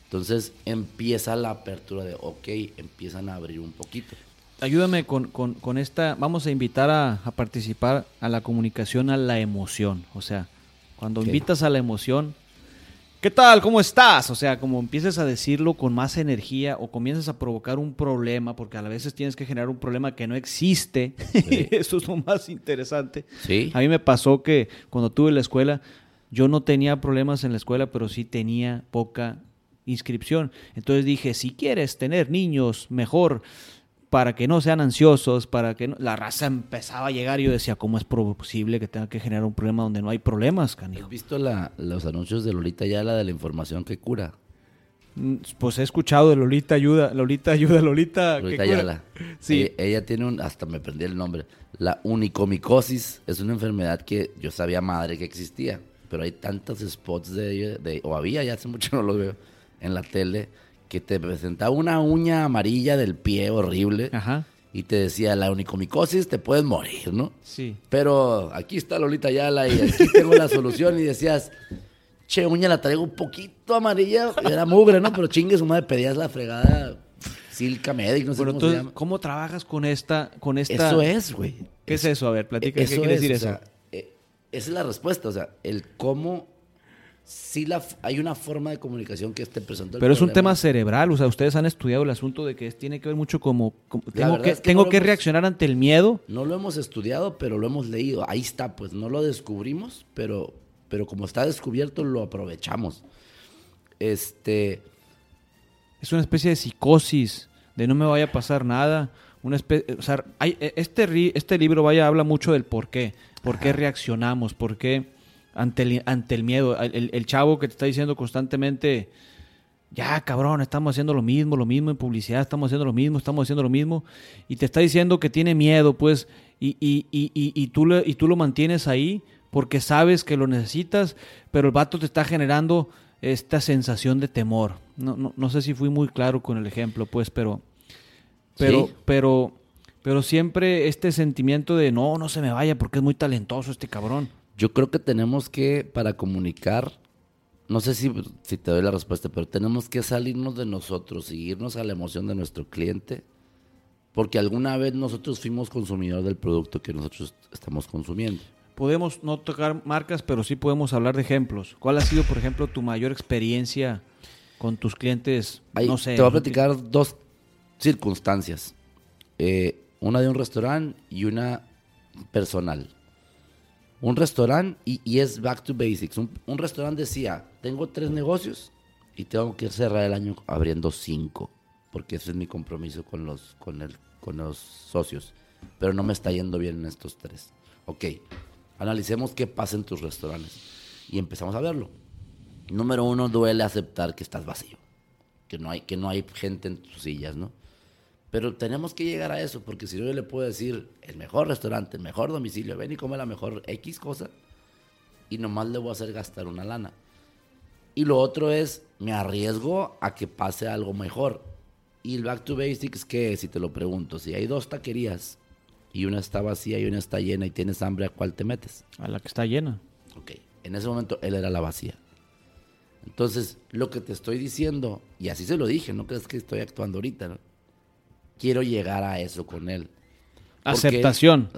Entonces empieza la apertura de, ok, empiezan a abrir un poquito. Ayúdame con, con, esta, vamos a invitar a, participar a la comunicación a la emoción. O sea, cuando invitas a la emoción, ¿qué tal? ¿Cómo estás? O sea, como empieces a decirlo con más energía o comienzas a provocar un problema, porque a veces tienes que generar un problema que no existe. [LAUGHS] Eso es lo más interesante. ¿Sí? A mí me pasó que cuando tuve la escuela, yo no tenía problemas en la escuela, pero sí tenía poca inscripción. Entonces dije, si quieres tener niños mejor, para que no sean ansiosos, para que la raza empezaba a llegar y yo decía, ¿cómo es posible que tenga que generar un problema donde no hay problemas, canijo? ¿Has visto los anuncios de Lolita Yala de la información que cura? Mm, pues he escuchado de Lolita Ayuda, Lolita Ayuda, Lolita... Lolita Ayala. Sí. ella tiene un, hasta me prendí el nombre, la unicomicosis, es una enfermedad que yo sabía madre que existía pero hay tantos spots de, de o había, ya hace mucho [LAUGHS] no lo veo, en la tele, que te presentaba una uña amarilla del pie horrible. Y te decía, la unicomicosis te puedes morir, ¿no? Sí. Pero aquí está Lolita Yala y aquí tengo la solución. Y decías, che, uña la traigo un poquito amarilla. Era mugre, ¿no? Pero chingue su madre, pedías la fregada Silca Medic, no sé cómo se llama. ¿Cómo trabajas con esta, con esta? Eso es, güey. ¿Qué es, eso? A ver, platica. ¿Qué quiere decir eso? Esa es la respuesta, o sea, el cómo sí la, hay una forma de comunicación que esté presente. Pero es un tema cerebral, o sea, ustedes han estudiado el asunto de que tiene que ver mucho como, tengo que, tengo que reaccionar ante el miedo. No lo hemos estudiado, pero lo hemos leído. Ahí está, pues no lo descubrimos, pero, pero como está descubierto lo aprovechamos. Este es una especie de psicosis, de no me vaya a pasar nada. Una especie, o sea, hay, este, este libro vaya habla mucho del por qué ¿Por qué reaccionamos? ¿Por qué ante el, ante el miedo? El, chavo que te está diciendo constantemente, ya cabrón, estamos haciendo lo mismo, lo mismo en publicidad, estamos haciendo lo mismo, estamos haciendo lo mismo, y te está diciendo que tiene miedo, pues, y, y, y, y, tú, lo, y tú lo mantienes ahí porque sabes que lo necesitas, pero el vato te está generando esta sensación de temor. No, no, no sé si fui muy claro con el ejemplo, pues, pero, pero, pero pero siempre este sentimiento de no, no se me vaya porque es muy talentoso este cabrón. Yo creo que tenemos que, para comunicar, no sé si, si te doy la respuesta, pero tenemos que salirnos de nosotros, seguirnos a la emoción de nuestro cliente, porque alguna vez nosotros fuimos consumidores del producto que nosotros estamos consumiendo. Podemos no tocar marcas, pero sí podemos hablar de ejemplos. ¿Cuál ha sido, por ejemplo, tu mayor experiencia con tus clientes? no sé. Te voy a platicar dos circunstancias. Eh, una de un restaurante y una personal. Un restaurante y, es back to basics. Un, restaurante decía, tengo tres negocios y tengo que cerrar el año abriendo cinco, porque ese es mi compromiso con los, con el, con los socios. Pero no me está yendo bien en estos tres. Ok, analicemos qué pasa en tus restaurantes y empezamos a verlo. Número uno, duele aceptar que estás vacío, que no hay, que no hay gente en tus sillas, ¿no? Pero tenemos que llegar a eso, porque si no yo le puedo decir el mejor restaurante, el mejor domicilio, ven y come la mejor X cosa, y nomás le voy a hacer gastar una lana. Y lo otro es, me arriesgo a que pase algo mejor. Y el back to basics, ¿qué es? Si te lo pregunto, si hay dos taquerías y una está vacía y una está llena y tienes hambre, ¿a cuál te metes? A la que está llena. Ok, en ese momento él era la vacía. Entonces, lo que te estoy diciendo, y así se lo dije, no crees que estoy actuando ahorita, ¿no? Quiero llegar a eso con él. Porque Aceptación.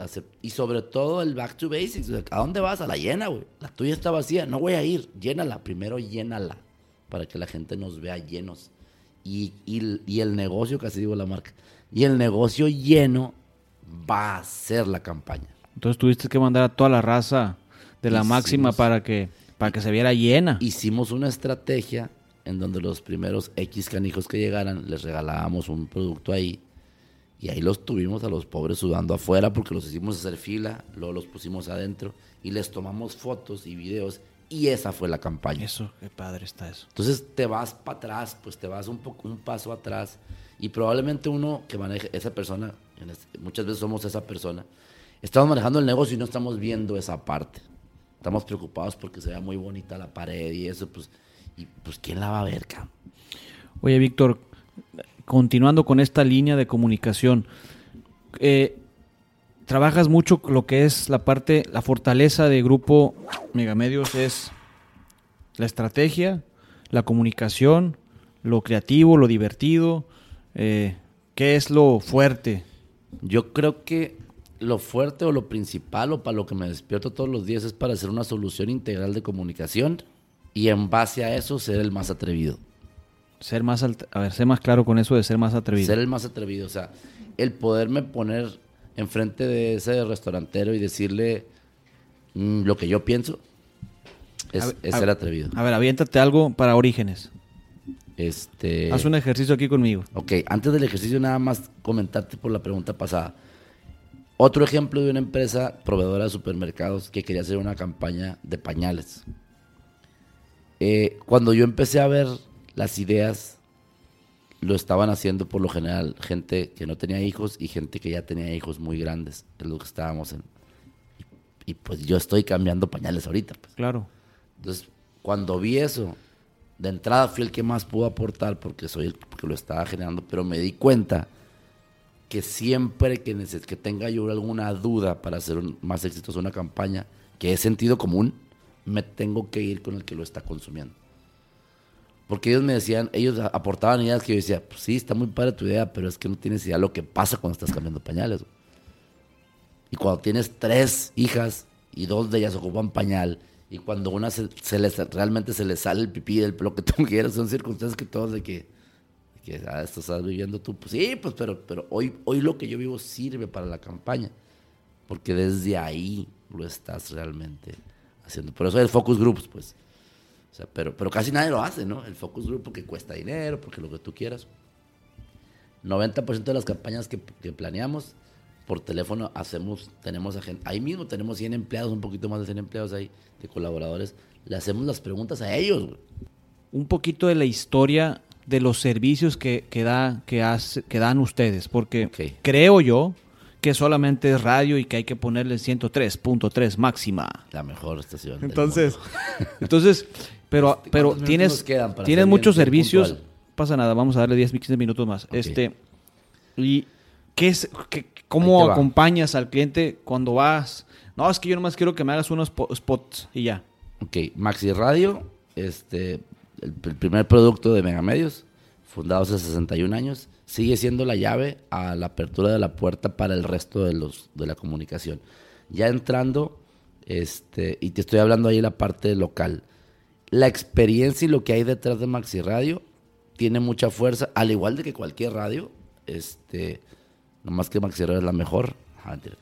y sobre todo el back to basics. ¿A dónde vas? A la llena, güey. La tuya está vacía. No voy a ir. Llénala. Primero llénala. Para que la gente nos vea llenos. Y, y- y el negocio, casi digo la marca. Y el negocio lleno va a ser la campaña. Entonces tuviste que mandar a toda la raza de la Hicimos- máxima para que, para que se viera llena. Hicimos una estrategia en donde los primeros X canijos que llegaran les regalábamos un producto ahí. Y ahí los tuvimos a los pobres sudando afuera porque los hicimos hacer fila, luego los pusimos adentro y les tomamos fotos y videos y esa fue la campaña. Eso, qué padre está eso. Entonces te vas para atrás, pues te vas un poco un paso atrás y probablemente uno que maneje esa persona, muchas veces somos esa persona, estamos manejando el negocio y no estamos viendo esa parte. Estamos preocupados porque se vea muy bonita la pared y eso, pues, y pues quién la va a ver, cabrón. Oye, Víctor, continuando con esta línea de comunicación, eh, trabajas mucho lo que es la parte, la fortaleza de Grupo Megamedios es la estrategia, la comunicación, lo creativo, lo divertido. eh, ¿Qué es lo fuerte? Yo creo que lo fuerte o lo principal o para lo que me despierto todos los días es para hacer una solución integral de comunicación y en base a eso ser el más atrevido. Ser más, a ver, ser más claro con eso de ser más atrevido. Ser el más atrevido, o sea, el poderme poner enfrente de ese restaurantero y decirle mm, lo que yo pienso es, ver, ser atrevido. A ver, aviéntate algo para Orígenes. Este, Haz un ejercicio aquí conmigo. Ok, antes del ejercicio nada más comentarte por la pregunta pasada. Otro ejemplo de una empresa proveedora de supermercados que quería hacer una campaña de pañales. Eh, cuando yo empecé a ver las ideas, lo estaban haciendo por lo general gente que no tenía hijos y gente que ya tenía hijos muy grandes, es lo que estábamos en. Y, y pues yo estoy cambiando pañales ahorita. pues. Claro. Entonces, cuando vi eso, de entrada fui el que más pudo aportar porque soy el porque lo estaba generando, pero me di cuenta que siempre que, neces- que tenga yo alguna duda para hacer un- más exitosa una campaña, que es sentido común, me tengo que ir con el que lo está consumiendo. Porque ellos me decían, ellos aportaban ideas que yo decía, pues sí, está muy padre tu idea, pero es que no tienes idea lo que pasa cuando estás cambiando pañales. Y cuando tienes tres hijas y dos de ellas ocupan pañal, y cuando una se, se les, realmente se le sale el pipí del lo que [LAUGHS] tú quieras, son circunstancias que todos de que, de que ah, esto estás viviendo tú. Pues sí, pues pero, pero hoy, hoy lo que yo vivo sirve para la campaña, porque desde ahí lo estás realmente haciendo. Por eso el focus groups, pues. O sea, pero, pero casi nadie lo hace, ¿no? El focus group porque cuesta dinero, porque lo que tú quieras. 90% de las campañas que, que planeamos por teléfono hacemos, tenemos a gente, ahí mismo tenemos 100 empleados, un poquito más de 100 empleados ahí, de colaboradores, le hacemos las preguntas a ellos, güey. Un poquito de la historia de los servicios que, que, da, que, hace, que dan ustedes, porque creo yo que solamente es radio y que hay que ponerle 103.3 máxima. la mejor estación. del Entonces, mundo. [LAUGHS] entonces, pero, pero ¿cuántos minutos tienes, quedan tienes muchos servicios. puntual? Pasa nada, vamos a darle 10, 15 minutos más. Este, y ¿qué es, qué- ¿cómo acompañas al cliente cuando vas? No, es que yo nomás quiero que me hagas unos po- spots y ya. Ok, Maxi Radio, este, el, el primer producto de Megamedios, fundado hace 61 años, sigue siendo la llave a la apertura de la puerta para el resto de los de la comunicación. Ya entrando, este, y te estoy hablando ahí la parte local. La experiencia y lo que hay detrás de Maxi Radio tiene mucha fuerza, al igual de que cualquier radio, este, nomás que Maxi Radio es la mejor. Mentira.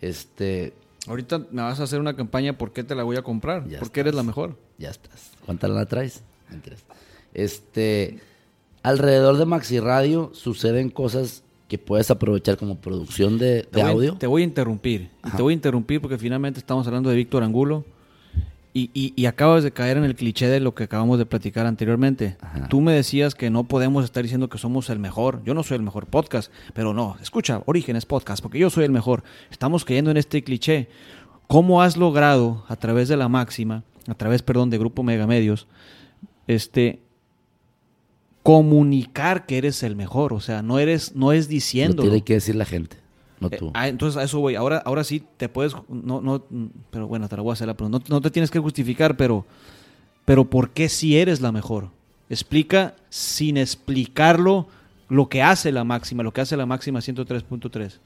Este, Ahorita me vas a hacer una campaña, ¿por qué te la voy a comprar? Ya Porque eres la mejor. Ya estás. ¿Cuánta lana traes? Este, alrededor de Maxi Radio suceden cosas que puedes aprovechar como producción de, Te de voy, audio. Te voy a interrumpir. Te voy a interrumpir porque finalmente estamos hablando de Víctor Angulo. Y, y- y acabas de caer en el cliché de lo que acabamos de platicar anteriormente. Ajá. Tú me decías que no podemos estar diciendo que somos el mejor. Yo no soy el mejor podcast, pero no, escucha, Orígenes Podcast, porque yo soy el mejor. Estamos cayendo en este cliché. ¿Cómo has logrado, a través de la máxima, a través, perdón, de Grupo Megamedios, este, comunicar que eres el mejor? O sea, no eres, no es Lo diciendo. tiene que decir la gente, no Eh, tú. ah, entonces a eso voy. Ahora, ahora sí te puedes, no, no, pero bueno, te la voy a hacer la pregunta. No, no te tienes que justificar, pero, pero ¿por qué si eres la mejor? Explica sin explicarlo lo que hace la máxima, lo que hace la máxima 103.3.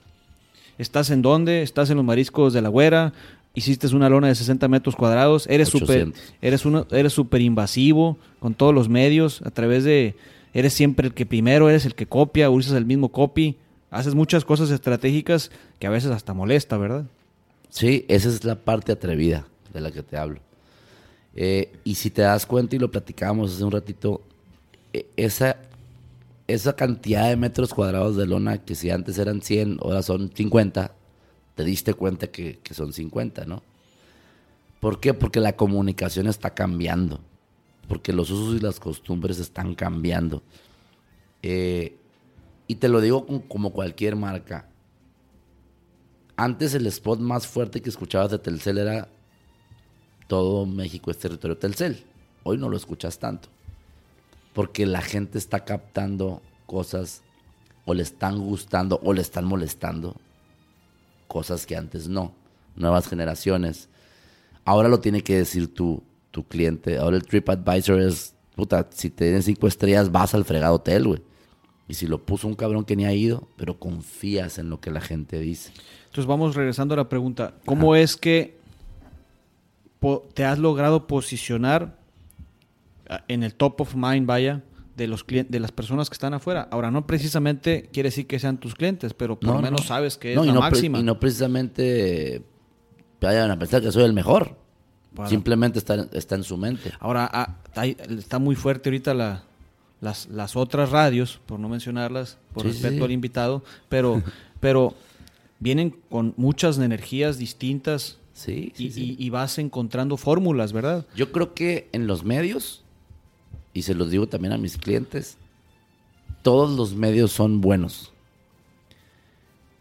¿Estás en dónde? ¿Estás en los mariscos de la güera? ¿Hiciste una lona de 60 metros cuadrados? ¿Eres súper 800. eres uno, eres súper invasivo con todos los medios? A través de... Eres siempre el que primero, eres el que copia, usas el mismo copy. Haces muchas cosas estratégicas que a veces hasta molesta, ¿verdad? Sí, esa es la parte atrevida de la que te hablo. Eh, y si te das cuenta, y lo platicábamos hace un ratito, eh, esa, esa cantidad de metros cuadrados de lona que si antes eran 100, ahora son 50, te diste cuenta que, que son 50, ¿no? ¿Por qué? Porque la comunicación está cambiando, porque los usos y las costumbres están cambiando. Eh, y te lo digo como cualquier marca. Antes el spot más fuerte que escuchabas de Telcel era todo México es territorio Telcel. Hoy no lo escuchas tanto. Porque la gente está captando cosas o le están gustando o le están molestando. Cosas que antes no. Nuevas generaciones. Ahora lo tiene que decir tu, tu cliente. Ahora el TripAdvisor es, puta, si te den cinco estrellas vas al fregado hotel, güey. Y si lo puso un cabrón que ni ha ido, pero confías en lo que la gente dice. Entonces vamos regresando a la pregunta. ¿Cómo es que te has logrado posicionar ah, en el top of mind, vaya, de los de las personas que están afuera? Ahora, no precisamente quiere decir que sean tus clientes, pero por lo no. menos sabes que es No, la máxima. y no precisamente vayan a pensar que soy el mejor. Simplemente está, está en su mente. Ahora, ah, está muy fuerte ahorita la, las, las otras radios, por no mencionarlas, por Sí, respeto sí. al invitado, pero, [LAUGHS] pero vienen con muchas energías distintas Sí, y, sí. y- y vas encontrando fórmulas, ¿verdad? Yo creo que en los medios, y se los digo también a mis clientes, todos los medios son buenos.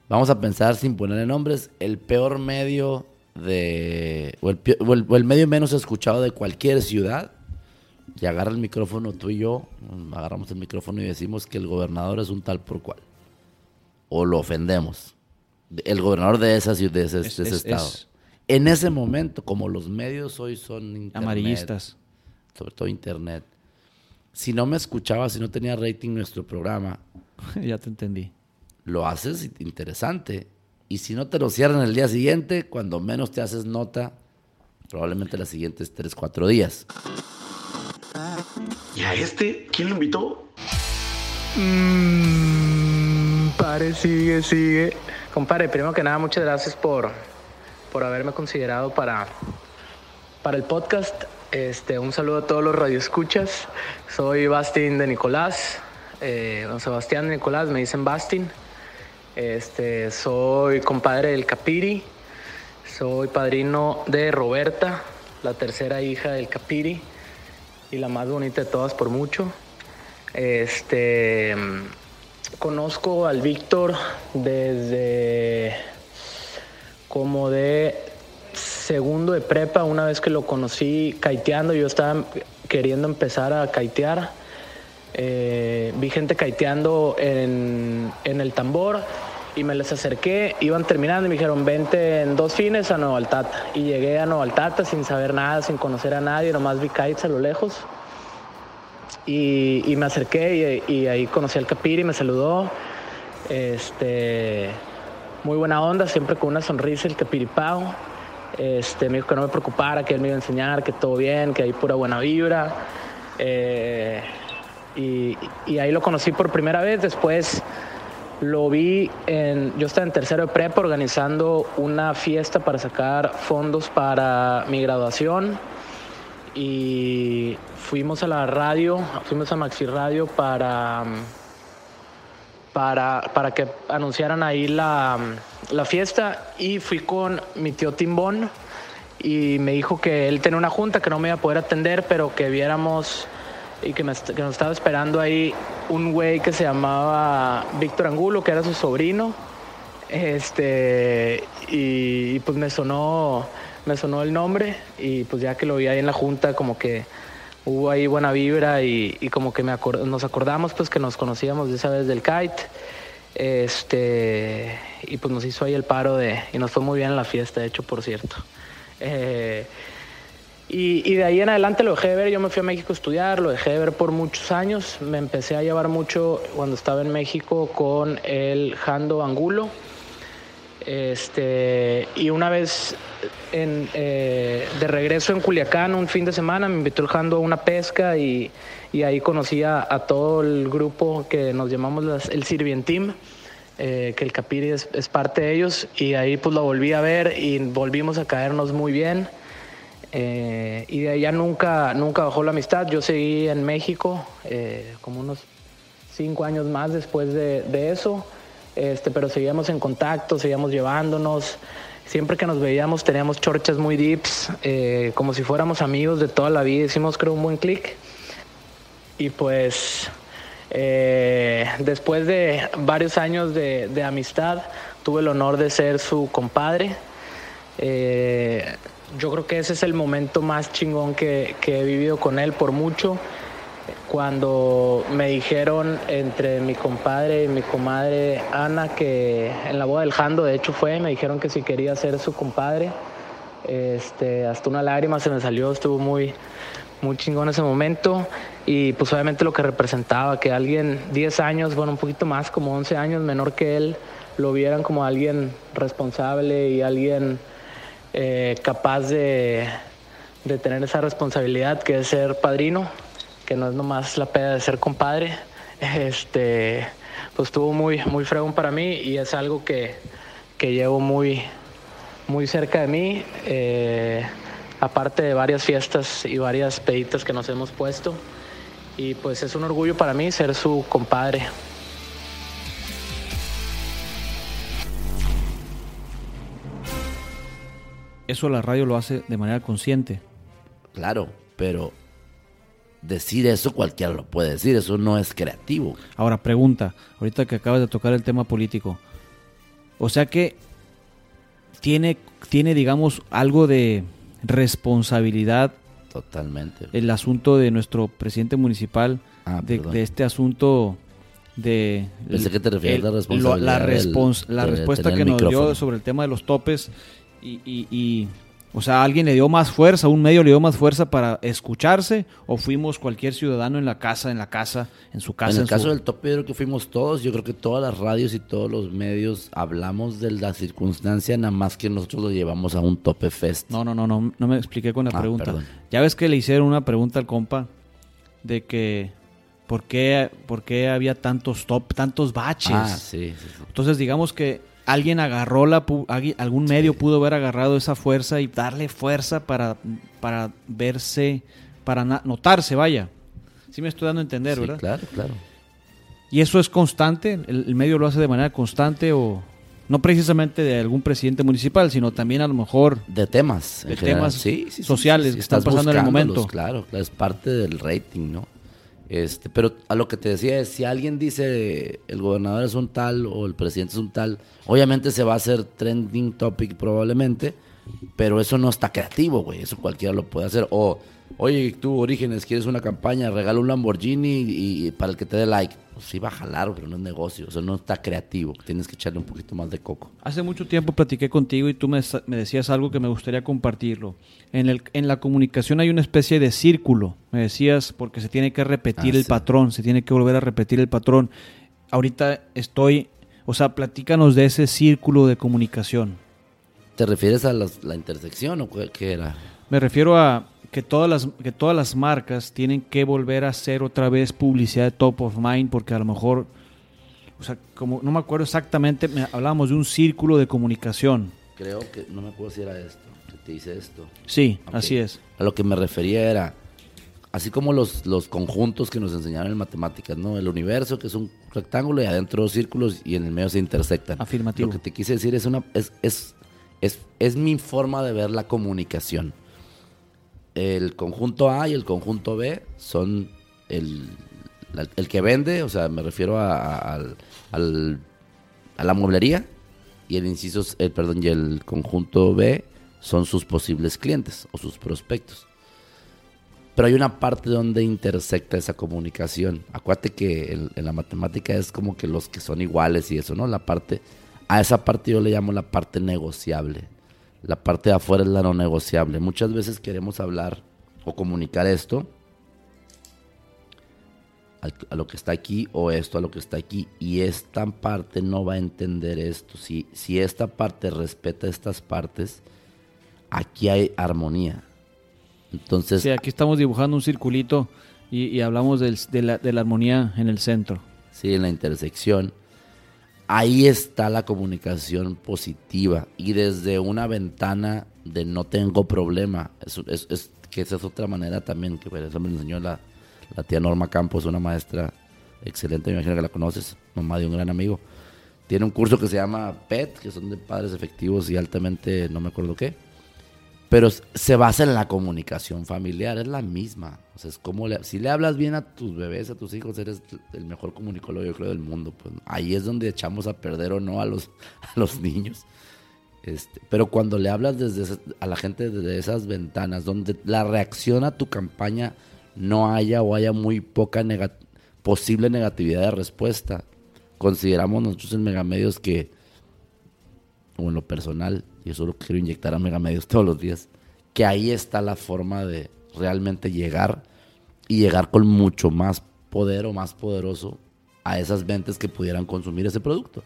Vamos a pensar sin ponerle nombres, el peor medio de, o el, pi- o el- o el medio menos escuchado de cualquier ciudad, y agarra el micrófono tú y yo, agarramos el micrófono y decimos que el gobernador es un tal por cual. O lo ofendemos. El gobernador de esa ciudad, de ese, Es- de ese es- estado. es- En ese momento, como los medios hoy son internet, Amarillistas. sobre todo internet. Si no me escuchaba, si no tenía rating nuestro programa, [LAUGHS] ya te entendí. lo haces interesante. Y si no te lo cierran el día siguiente, cuando menos te haces nota, probablemente las siguientes 3, 4 días. ¿Y a este? ¿Quién lo invitó? Mmm, pare, sigue, sigue. Compadre, primero que nada, muchas gracias por, por haberme considerado para, para el podcast. Este, un saludo a todos los radioescuchas. Soy Bastin de Nicolás. Eh, don Sebastián de Nicolás, me dicen Bastin. Este, soy compadre del Capiri. Soy padrino de Roberta, la tercera hija del Capiri y la más bonita de todas por mucho. Este conozco al Víctor desde como de segundo de prepa, una vez que lo conocí kaiteando, yo estaba queriendo empezar a kaitear. Eh, vi gente kaiteando en, en el tambor y me les acerqué, iban terminando y me dijeron, vente en dos fines a Nueva Altata. Y llegué a Nueva Altata sin saber nada, sin conocer a nadie, nomás vi kites a lo lejos. Y, y me acerqué y, y ahí conocí al Capiri, me saludó. Este, muy buena onda, siempre con una sonrisa el Capiripao. Este, me dijo que no me preocupara, que él me iba a enseñar, que todo bien, que hay pura buena vibra. Eh, y, y ahí lo conocí por primera vez. Después lo vi en. Yo estaba en tercero de prepa organizando una fiesta para sacar fondos para mi graduación. Y fuimos a la radio, fuimos a Maxi Radio para. Para, para que anunciaran ahí la, la fiesta y fui con mi tío Timbón y me dijo que él tenía una junta, que no me iba a poder atender, pero que viéramos y que, me, que nos estaba esperando ahí un güey que se llamaba Víctor Angulo, que era su sobrino. Este, y, pues me sonó, me sonó el nombre y pues ya que lo vi ahí en la junta, como que hubo ahí buena vibra y, como que me nos acordamos pues que nos conocíamos de esa vez del kite. Este, y pues nos hizo ahí el paro de, y nos fue muy bien en la fiesta, de hecho, por cierto. Eh, y, de ahí en adelante lo dejé de ver. Yo me fui a México a estudiar, lo dejé de ver por muchos años. Me empecé a llevar mucho cuando estaba en México con el Jando Angulo. Este, y una vez eh, de regreso en Culiacán, un fin de semana, me invitó el Jando a una pesca y, ahí conocí a, todo el grupo que nos llamamos el Sirvien Team. Eh, que el Capiri es, es, parte de ellos y ahí pues lo volví a ver y volvimos a caernos muy bien. Eh, y de allá nunca, nunca bajó la amistad. Yo seguí en México eh, como unos cinco años más después de, eso, este, pero seguíamos en contacto, seguíamos llevándonos. Siempre que nos veíamos teníamos chorchas muy deeps, eh, como si fuéramos amigos de toda la vida. Hicimos creo un buen clic. Y pues después de varios años de, amistad, tuve el honor de ser su compadre yo creo que ese es el momento más chingón que, he vivido con él por mucho. Cuando me dijeron entre mi compadre y mi comadre Ana que en la boda del Jando, de hecho fue, me dijeron que si quería ser su compadre. Este, hasta una lágrima se me salió, estuvo muy, muy chingón ese momento. Y pues obviamente lo que representaba, que alguien 10 años, bueno, un poquito más, como 11 años menor que él, lo vieran como alguien responsable y alguien eh, capaz de, tener esa responsabilidad que es ser padrino, que no es nomás la peda de ser compadre. [LAUGHS] Este, pues estuvo muy, muy fregón para mí y es algo que, llevo muy, muy cerca de mí, eh, aparte de varias fiestas y varias peditas que nos hemos puesto. Y pues es un orgullo para mí ser su compadre. Eso la radio lo hace de manera consciente. Claro, pero decir eso cualquiera lo puede decir, eso no es creativo. Ahora, pregunta, ahorita que acabas de tocar el tema político, o sea que tiene, tiene digamos, algo de responsabilidad. Totalmente. El asunto de nuestro presidente municipal, ah, de, este asunto de... Pensé que te refieres a la responsabilidad. La, la respuesta que nos dio sobre el tema de los topes y, o sea, alguien le dio más fuerza, un medio le dio más fuerza para escucharse o fuimos cualquier ciudadano en la casa, en la casa, en su casa. En el caso del tope yo creo que fuimos todos, yo creo que todas las radios y todos los medios hablamos de la circunstancia, nada más que nosotros lo llevamos a un tope fest. No, no, no, no, no me expliqué con la ah, pregunta. Ya ves que le hicieron una pregunta al compa de que por qué, por qué había tantos top, tantos baches. Ah, sí, sí, sí. Entonces digamos que alguien agarró la algún medio pudo haber agarrado esa fuerza y darle fuerza para, para verse, para notarse, vaya. Sí me estoy dando a entender, ¿verdad? Claro, claro. ¿Y eso es constante? ¿El, medio lo hace de manera constante o no precisamente de algún presidente municipal, sino también a lo mejor de temas, de temas sociales que están pasando en el momento? Claro, es parte del rating, ¿no? Este, pero a lo que te decía es, si alguien dice el gobernador es un tal o el presidente es un tal, obviamente se va a hacer trending topic probablemente, pero eso no está creativo, güey, eso cualquiera lo puede hacer. O, oye, tú, Orígenes, quieres una campaña, regala un Lamborghini y, para el que te dé like. Pues sí va a jalar, pero no es negocio, o sea, no está creativo, tienes que echarle un poquito más de coco. Hace mucho tiempo platiqué contigo y tú me, me decías algo que me gustaría compartirlo. En, el, en la comunicación hay una especie de círculo, me decías, porque se tiene que repetir ah, el patrón, se tiene que volver a repetir el patrón. Ahorita estoy, o sea, platícanos de ese círculo de comunicación. ¿Te refieres a la intersección o qué era? Me refiero a que todas las que todas las marcas tienen que volver a hacer otra vez publicidad de top of mind porque a lo mejor o sea como no me acuerdo exactamente hablábamos de un círculo de comunicación. Creo que no me acuerdo si era esto que te dice esto. Sí así es. A lo que me refería era así como los, los conjuntos que nos enseñaron en matemáticas no el universo que es un rectángulo y adentro dos círculos y en el medio se intersectan. Afirmativo. Lo que te quise decir es una es, es Es, es mi forma de ver la comunicación. El conjunto A y el conjunto B son el, el que vende, o sea, me refiero a, al- a la mueblería, y el inciso, el, perdón, y el conjunto B son sus posibles clientes o sus prospectos. Pero hay una parte donde intersecta esa comunicación. Acuérdate que en, en la matemática es como que los que son iguales y eso, ¿no? La parte, a esa parte yo le llamo la parte negociable. La parte de afuera es la no negociable. Muchas veces queremos hablar o comunicar esto a lo que está aquí o esto a lo que está aquí y esta parte no va a entender esto. Si, si esta parte respeta estas partes, aquí hay armonía. Entonces, Sí, aquí estamos dibujando un circulito y, y hablamos del- de, la, de la armonía en el centro. sí, en la intersección, ahí está la comunicación positiva y desde una ventana de no tengo problema, es, que esa es otra manera también, que eso me enseñó la, la tía Norma Campos, una maestra excelente, me imagino que la conoces, mamá de un gran amigo. Tiene un curso que se llama PET, que son de padres efectivos y altamente, no me acuerdo qué. Pero se basa en la comunicación familiar, es la misma. O sea, es como si le hablas bien a tus bebés, a tus hijos, eres el mejor comunicólogo, yo creo, del mundo. Pues ahí es donde echamos a perder o no a los, [LAUGHS] niños. Este, pero cuando le hablas desde a la gente desde esas ventanas, donde la reacción a tu campaña no haya o haya muy poca posible negatividad de respuesta, consideramos nosotros en Megamedios que, o en lo personal, y eso lo quiero inyectar a Megamedios [LAUGHS] todos los días, que ahí está la forma de realmente llegar y llegar con mucho más poder o más poderoso a esas ventas que pudieran consumir ese producto.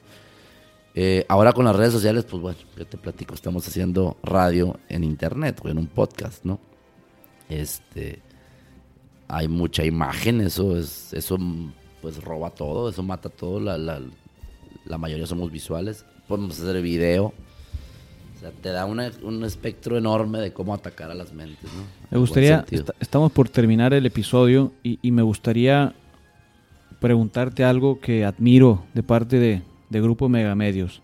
Eh, ahora con las redes sociales, pues bueno, yo te platico, estamos haciendo radio en internet o en un podcast, ¿no? Este, hay mucha imagen, eso es, eso pues roba todo, eso mata todo, la, la mayoría somos visuales, podemos hacer video, o sea, te da una- un espectro enorme de cómo atacar a las mentes, ¿no? Me gustaría, est- estamos por terminar el episodio y, y me gustaría preguntarte algo que admiro de parte de, de Grupo Megamedios.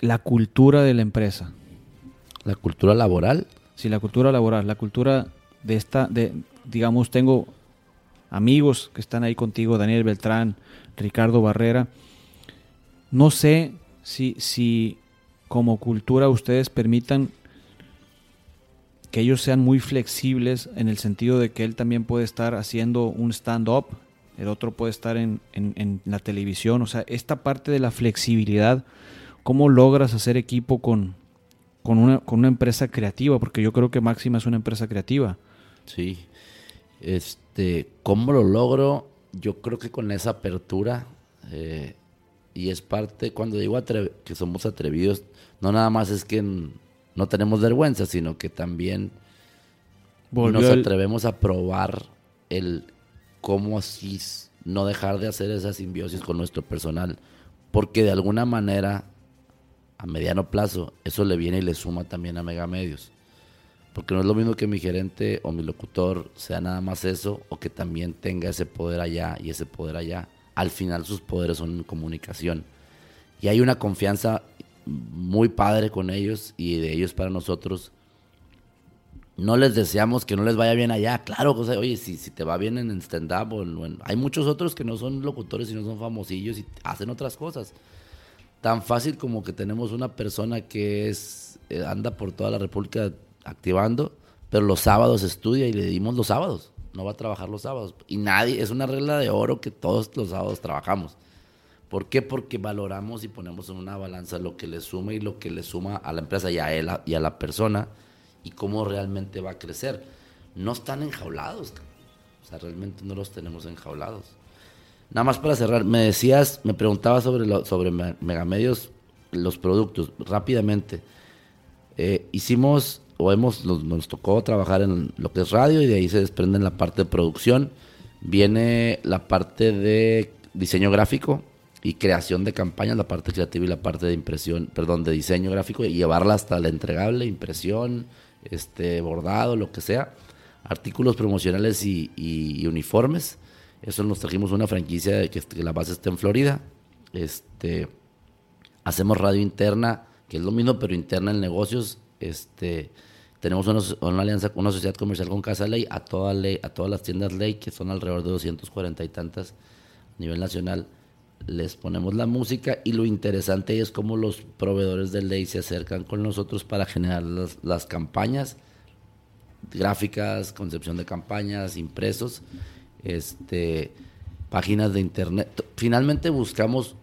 La cultura de la empresa. La cultura laboral, Sí, la cultura laboral, la cultura de esta, de, digamos, tengo amigos que están ahí contigo, Daniel Beltrán, Ricardo Barrera. No sé si, si como cultura ustedes permitan que ellos sean muy flexibles en el sentido de que él también puede estar haciendo un stand-up, el otro puede estar en, en- la televisión. O sea, esta parte de la flexibilidad, ¿cómo logras hacer equipo con, con, una, con una empresa creativa? Porque yo creo que Máxima es una empresa creativa. Sí. Este, ¿cómo lo logro? Yo creo que con esa apertura, eh, y es parte, cuando digo que somos atrevidos, no nada más es que no tenemos vergüenza, sino que también Volvió nos el- atrevemos a probar el cómo así no dejar de hacer esa simbiosis con nuestro personal, porque de alguna manera, a mediano plazo, eso le viene y le suma también a Megamedios. Porque no es lo mismo que mi gerente o mi locutor sea nada más eso o que también tenga ese poder allá y ese poder allá. Al final sus poderes son comunicación. Y hay una confianza muy padre con ellos y de ellos para nosotros. No les deseamos que no les vaya bien allá. Claro, oye, si, si te va bien en stand-up o en- o en- Hay muchos otros que no son locutores y no son famosillos y hacen otras cosas tan fácil como que tenemos una persona que es eh, anda por toda la República activando, pero los sábados estudia y le dimos los sábados. No va a trabajar los sábados. Y nadie, es una regla de oro que todos los sábados trabajamos. ¿Por qué? Porque valoramos y ponemos en una balanza lo que le suma y lo que le suma a la empresa y a él y a la persona y cómo realmente va a crecer. No están enjaulados. O sea, realmente no los tenemos enjaulados. Nada más para cerrar, me decías, me preguntabas sobre, lo- sobre Me- Megamedios, los productos, rápidamente. Eh, hicimos, o hemos, nos, tocó trabajar en lo que es radio y de ahí se desprende la parte de producción. Viene la parte de diseño gráfico y creación de campañas, la parte creativa y la parte de impresión, perdón, de diseño gráfico y llevarla hasta la entregable, impresión, este, bordado, lo que sea. Artículos promocionales y, y- y uniformes. Eso nos trajimos una franquicia de que, que la base está en Florida. Este, hacemos radio interna que es lo mismo pero interna en negocios, este, tenemos una, una alianza, una sociedad comercial con Casa Ley, a, toda ley, a todas las tiendas Ley, que son alrededor de 240 y tantas a nivel nacional, les ponemos la música y lo interesante es cómo los proveedores de ley se acercan con nosotros para generar las, las campañas gráficas, concepción de campañas, impresos, este, páginas de internet. Finalmente buscamos,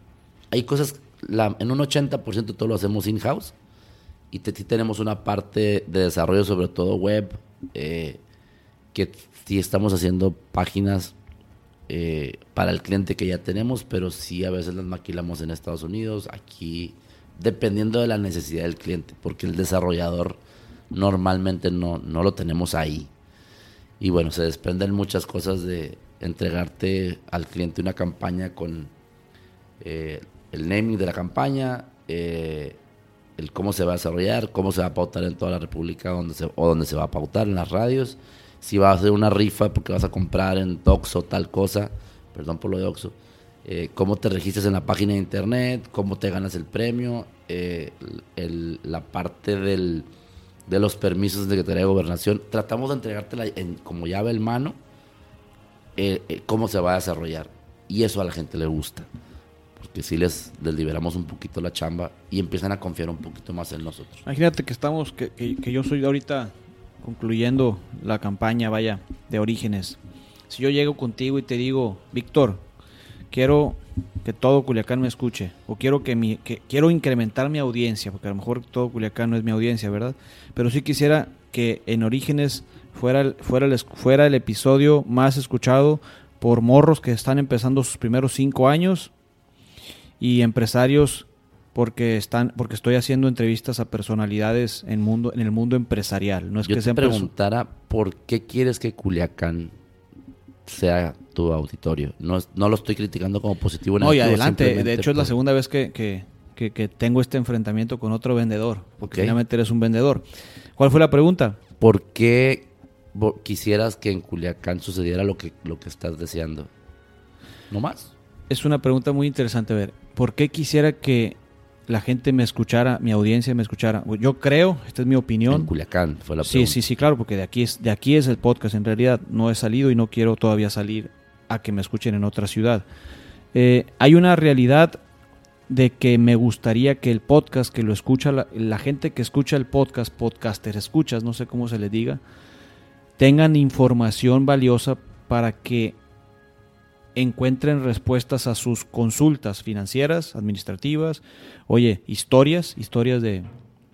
hay cosas, la, en un 80% todo lo hacemos in-house y te, tenemos una parte de desarrollo, sobre todo web, eh, que sí estamos haciendo páginas eh, para el cliente que ya tenemos, pero sí a veces las maquilamos en Estados Unidos, aquí, dependiendo de la necesidad del cliente, porque el desarrollador normalmente no, no lo tenemos ahí. Y bueno, se desprenden muchas cosas de entregarte al cliente una campaña con eh, el naming de la campaña, el cómo se va a desarrollar, cómo se va a pautar en toda la República o donde se va a pautar en las radios, si va a hacer una rifa porque vas a comprar en Oxxo tal cosa, perdón por lo de Oxxo, eh, cómo te registras en la página de internet, cómo te ganas el premio, la parte del de los permisos de Secretaría de Gobernación. Tratamos de entregártela en, como llave en mano eh, eh, cómo se va a desarrollar. Y eso a la gente le gusta. Porque si les, les, liberamos un poquito la chamba y empiezan a confiar un poquito más en nosotros. Imagínate que estamos, que, que, yo soy ahorita concluyendo la campaña, vaya, de orígenes. Si yo llego contigo y te digo, Víctor, quiero que todo Culiacán me escuche o quiero que mi que quiero incrementar mi audiencia porque a lo mejor todo Culiacán no es mi audiencia verdad pero sí quisiera que en Orígenes fuera el, fuera el, fuera el episodio más escuchado por morros que están empezando sus primeros cinco años y empresarios porque están porque estoy haciendo entrevistas a personalidades en mundo en el mundo empresarial no es Yo que te preguntara por qué quieres que Culiacán sea tu auditorio. No, no lo estoy criticando como positivo. No, y adelante. De hecho, es la segunda vez que, que, que, tengo este enfrentamiento con otro vendedor. Porque finalmente eres un vendedor. ¿Cuál fue la pregunta? ¿Por qué quisieras que en Culiacán sucediera lo que, lo que estás deseando? ¿No más? Es una pregunta muy interesante. A ver, ¿por qué quisiera que la gente me escuchara, mi audiencia me escuchara. Yo creo, esta es mi opinión. En Culiacán fue la pregunta. Sí, sí, sí, claro, porque de aquí es de aquí es el podcast. En realidad no he salido y no quiero todavía salir a que me escuchen en otra ciudad. Eh, hay una realidad de que me gustaría que el podcast, que lo escucha la, la, gente que escucha el podcast, podcaster escuchas, no sé cómo se le diga, tengan información valiosa para que encuentren respuestas a sus consultas financieras, administrativas, oye, historias, historias de,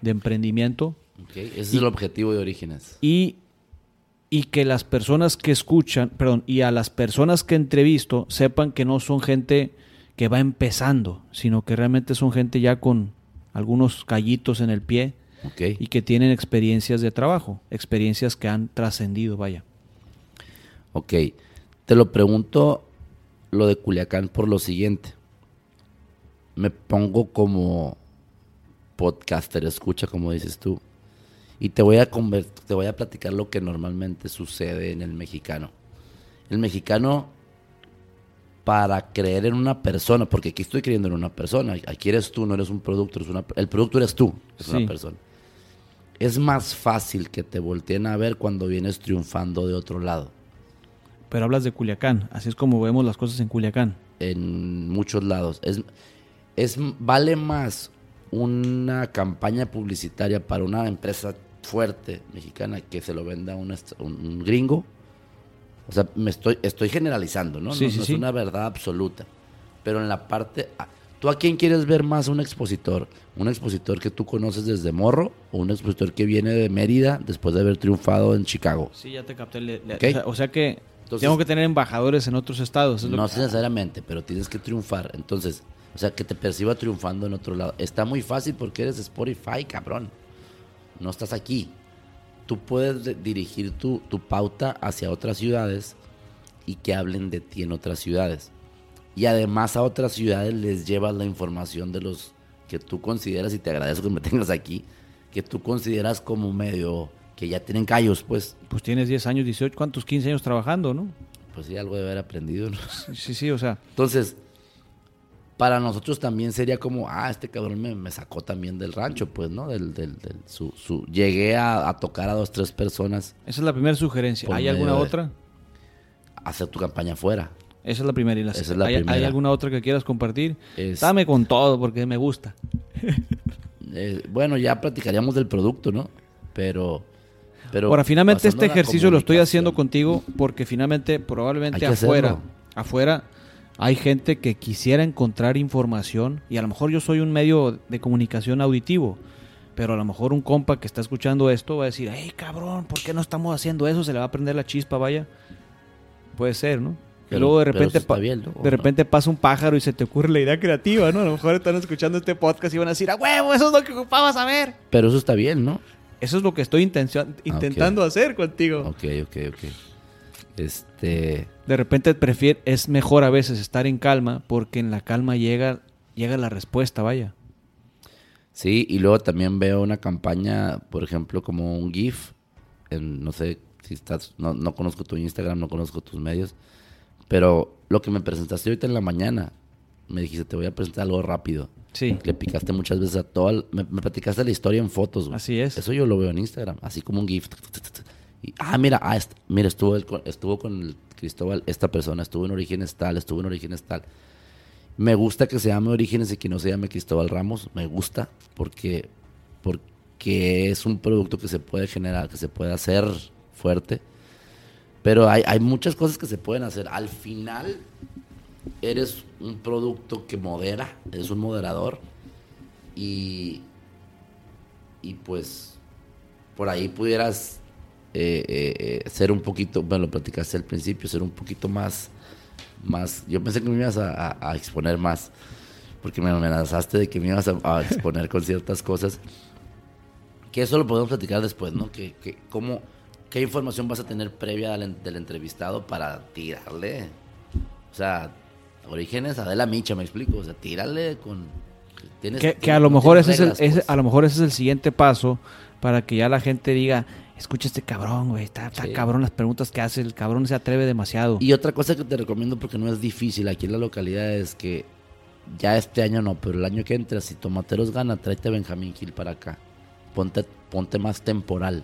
emprendimiento. ese es el objetivo de Orígenes. Y, y que las personas que escuchan, perdón, y a las personas que entrevisto sepan que no son gente que va empezando, sino que realmente son gente ya con algunos callitos en el pie y que tienen experiencias de trabajo, experiencias que han trascendido, vaya. Ok, te lo pregunto lo de Culiacán por lo siguiente. Me pongo como podcaster, escucha como dices tú. Y te voy a te voy a platicar lo que normalmente sucede en el mexicano. El mexicano para creer en una persona, porque aquí estoy creyendo en una persona, aquí eres tú, no eres un producto, eres una, el producto eres tú, es una persona. Es más fácil que te volteen a ver cuando vienes triunfando de otro lado pero hablas de Culiacán, así es como vemos las cosas en Culiacán. En muchos lados. Es, es, vale más una campaña publicitaria para una empresa fuerte mexicana que se lo venda un, un, gringo. O sea, me estoy, estoy generalizando, ¿no? no, es una verdad absoluta. Pero en la parte... Ah, ¿Tú a quién quieres ver más un expositor? ¿Un expositor que tú conoces desde morro o un expositor que viene de Mérida después de haber triunfado en Chicago? Sí, ya te capté. o sea que tengo que tener embajadores en otros estados. no necesariamente, pero tienes que triunfar. Entonces, o sea, que te perciba triunfando en otro lado. Está muy fácil porque eres Spotify, cabrón. No estás aquí. Tú puedes dirigir tu, tu pauta hacia otras ciudades y que hablen de ti en otras ciudades. Y además a otras ciudades les llevas la información de los que tú consideras, y te agradezco que me [LAUGHS] tengas aquí, que tú consideras como medio que ya tienen callos, pues. Pues tienes 10 años, 18, ¿cuántos? 15 años trabajando, ¿no? Pues sí, algo de haber aprendido, ¿no? [LAUGHS] Sí, sí, o sea. Entonces, para nosotros también sería como, ah, este cabrón me, me sacó también del rancho, pues, ¿no? Del, del, del- su, su- llegué a, a tocar a dos, tres personas, Esa es la primera sugerencia. ¿Hay alguna otra? hacer tu campaña afuera. Esa es la primera. Y la, Esa es la ¿hay, primera. hay alguna otra que quieras compartir? Es- Dame con todo porque me gusta. [LAUGHS] Eh, bueno, ya platicaríamos del producto, ¿no? Pero... pero Ahora, finalmente este ejercicio lo estoy haciendo contigo porque finalmente probablemente afuera, hacerlo. afuera hay gente que quisiera encontrar información y a lo mejor yo soy un medio de comunicación auditivo, pero a lo mejor un compa que está escuchando esto va a decir, hey cabrón, ¿por qué no estamos haciendo eso? Se le va a prender la chispa, vaya. Puede ser, ¿no? Y Pero- luego de repente, pasa un pájaro y se te ocurre la idea creativa, ¿no? A lo mejor están escuchando este podcast y van a decir, a huevo, eso es lo que ocupaba saber. Pero eso está bien, ¿no? Eso es lo que estoy intencio- intentando hacer contigo. Ok, ok, ok. Este... De repente prefiere, es mejor a veces estar en calma porque en la calma llega, llega la respuesta, vaya. Sí, y luego también veo una campaña, por ejemplo, como un GIF. En, no sé si estás, no, no conozco tu Instagram, no conozco tus medios, pero lo que me presentaste ahorita en la mañana, me dijiste, te voy a presentar algo rápido. Sí. Le picaste muchas veces a todo, el- me, me platicaste la historia en fotos. güey. Así es. Eso yo lo veo en Instagram, así como un GIF. Y, ah, mira, ah, est- mira, estuvo, el estuvo con el Cristóbal, esta persona, estuvo en Orígenes tal, estuvo en Orígenes tal. Me gusta que se llame Orígenes y que no se llame Cristóbal Ramos. Me gusta porque, porque es un producto que se puede generar, que se puede hacer fuerte. Pero hay, hay muchas cosas que se pueden hacer. Al final, eres un producto que modera, eres un moderador. Y, y pues, por ahí pudieras eh, eh, eh, ser un poquito, bueno, lo platicaste al principio, ser un poquito más más. Yo pensé que me ibas a, exponer más, porque me amenazaste de que me ibas a, exponer con ciertas cosas. Que eso lo podemos platicar después, ¿no? Que, que cómo, ¿Qué información vas a tener previa del, del entrevistado para tirarle? O sea, orígenes Adela Micha, me explico. O sea, tírale con. tienes- Que, a lo mejor ese es el, ese- pues. a lo mejor ese es el siguiente paso para que ya la gente diga, escucha este cabrón, güey, está, está Sí. cabrón las preguntas que hace, el cabrón se atreve demasiado. Y otra cosa que te recomiendo porque no es difícil aquí en la localidad es que ya este año no, pero el año que entra, si Tomateros gana, tráete a Benjamín Gil para acá. Ponte, ponte más temporal.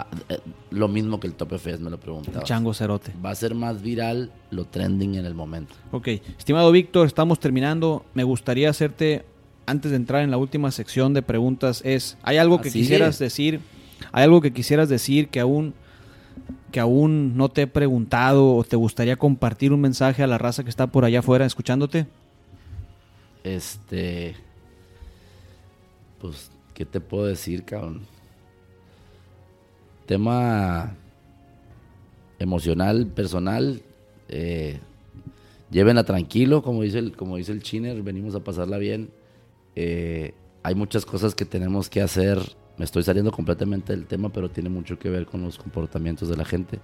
Ah, eh, lo mismo que el Tope Fest, me lo preguntaba. Chango cerote. Va a ser más viral lo trending en el momento. Ok, estimado Víctor, estamos terminando. Me gustaría hacerte, antes de entrar en la última sección de preguntas, es, ¿hay algo que quisieras decir? ¿Hay algo que quisieras decir que aún, que aún no te he preguntado o te gustaría compartir un mensaje a la raza que está por allá afuera escuchándote? Este. Pues, ¿qué te puedo decir, cabrón? Tema emocional, personal. Eh, llévenla tranquilo, como dice el, como dice el Chiner, venimos a pasarla bien. Eh, hay muchas cosas que tenemos que hacer. Me estoy saliendo completamente del tema, pero tiene mucho que ver con los comportamientos de la gente.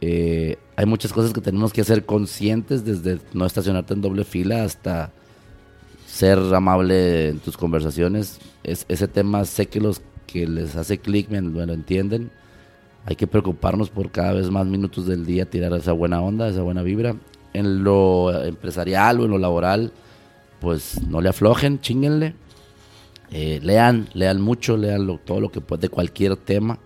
Eh, hay muchas cosas que tenemos que hacer conscientes, desde no estacionarte en doble fila hasta ser amable en tus conversaciones. Es, ese tema sé que los que les hace clic me, me lo entienden. Hay que preocuparnos por cada vez más minutos del día tirar esa buena onda, esa buena vibra. En lo empresarial o en lo laboral, pues no le aflojen, chinguenle. Eh, lean, lean mucho, lean lo- todo lo que puede de cualquier tema.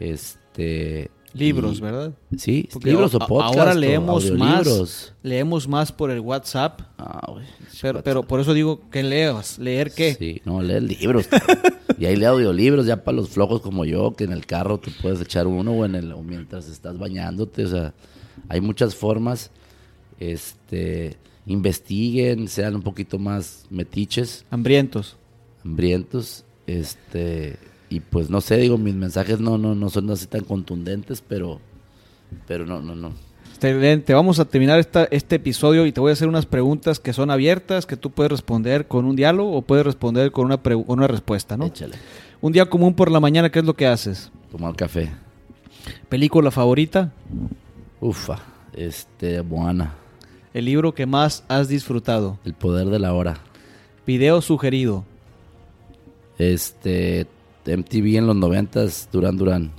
Este Libros, y- ¿verdad? Sí, Porque libros a- o podcast. ahora o leemos más, leemos más por el WhatsApp, Ah, güey, pero, pero por eso digo que leas, leer qué. Sí, no, leer libros. [LAUGHS] y ahí leo audiolibros ya para los flojos como yo, que en el carro te puedes echar uno o, en el, o mientras estás bañándote. O sea, hay muchas formas. Este, investiguen, sean un poquito más metiches, Hambrientos. hambrientos. Este, y pues no sé, digo, mis mensajes no, no, no son así tan contundentes, pero, pero no, no, no. Excelente, vamos a terminar esta, este episodio y te voy a hacer unas preguntas que son abiertas, que tú puedes responder con un diálogo o puedes responder con una, con una respuesta, ¿no? Échale. Un día común por la mañana, ¿qué es lo que haces? Tomar café. ¿Película favorita? Ufa, este, Moana. ¿El libro que más has disfrutado? El poder de la hora. ¿Video sugerido? Este, MTV en los noventas, Durán Durán.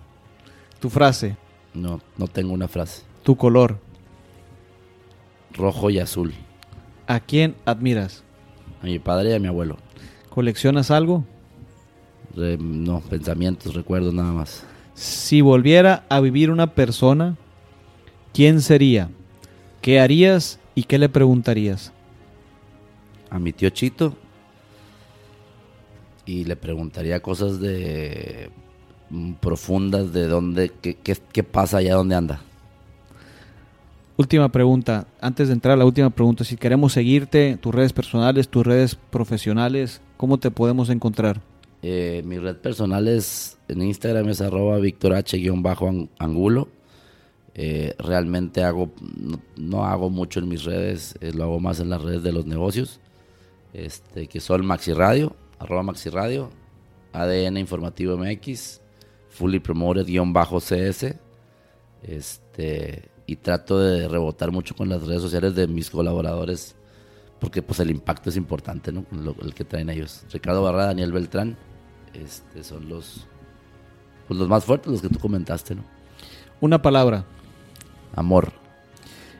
¿Tu frase? No, no tengo una frase. ¿Tu color? Rojo y azul. ¿A quién admiras? A mi padre y a mi abuelo. ¿Coleccionas algo? Re- no, pensamientos, recuerdos nada más. Si volviera a vivir una persona, ¿quién sería? ¿Qué harías y qué le preguntarías? A mi tío Chito. Y le preguntaría cosas de mm, profundas de dónde, qué, qué, qué pasa allá donde anda. Última pregunta, antes de entrar la última pregunta, si queremos seguirte, tus redes personales, tus redes profesionales, ¿cómo te podemos encontrar? Eh, mi red personal es en Instagram es arroba Víctor H-angulo. Eh, realmente hago, no, hago mucho en mis redes, eh, lo hago más en las redes de los negocios, este, que son Maxi Radio, arroba Maxi ADN Informativo MX, Fully Promoted guion bajo CS, este, y trato de rebotar mucho con las redes sociales de mis colaboradores, porque pues el impacto es importante, ¿no? Lo- el que traen ellos. Ricardo Barra, Daniel Beltrán, este, son los, pues, los más fuertes, los que tú comentaste, ¿no? Una palabra. Amor.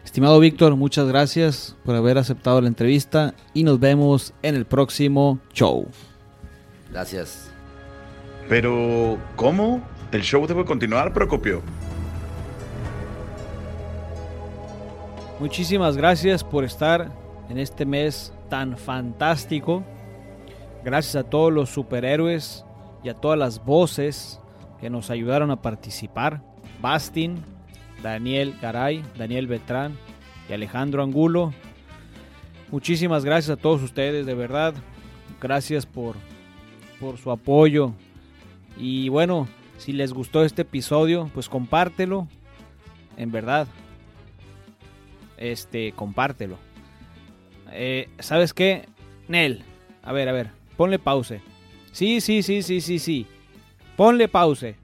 Estimado Víctor, muchas gracias por haber aceptado la entrevista y nos vemos en el próximo show. Gracias. Pero, ¿cómo? ¿El show debe continuar, Procopio? Muchísimas gracias por estar en este mes tan fantástico. Gracias a todos los superhéroes y a todas las voces que nos ayudaron a participar. Bastin, Daniel Garay, Daniel Beltrán y Alejandro Angulo. Muchísimas gracias a todos ustedes, de verdad. Gracias por, por su apoyo. Y bueno, si les gustó este episodio, pues compártelo. En verdad, este, compártelo. Eh, ¿Sabes qué? Nel, a ver, a ver, ponle pause. Sí, sí, sí, sí, sí, sí. Ponle pause.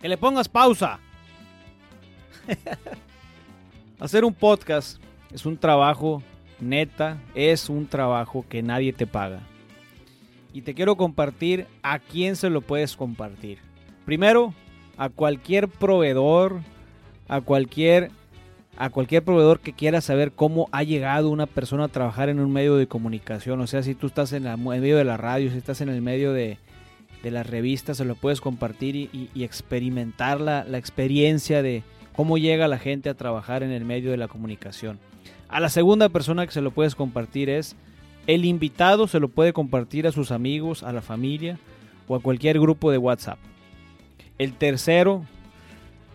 Que le pongas pausa. [LAUGHS] Hacer un podcast es un trabajo, neta, es un trabajo que nadie te paga. Y te quiero compartir a quién se lo puedes compartir. Primero, a cualquier proveedor, a cualquier a cualquier proveedor que quiera saber cómo ha llegado una persona a trabajar en un medio de comunicación. O sea, si tú estás en, en medio de la radio, si estás en el medio de, de las revistas, se lo puedes compartir y, y- y experimentar la, la experiencia de cómo llega la gente a trabajar en el medio de la comunicación. A la segunda persona que se lo puedes compartir es el invitado, se lo puede compartir a sus amigos, a la familia o a cualquier grupo de WhatsApp. El tercero,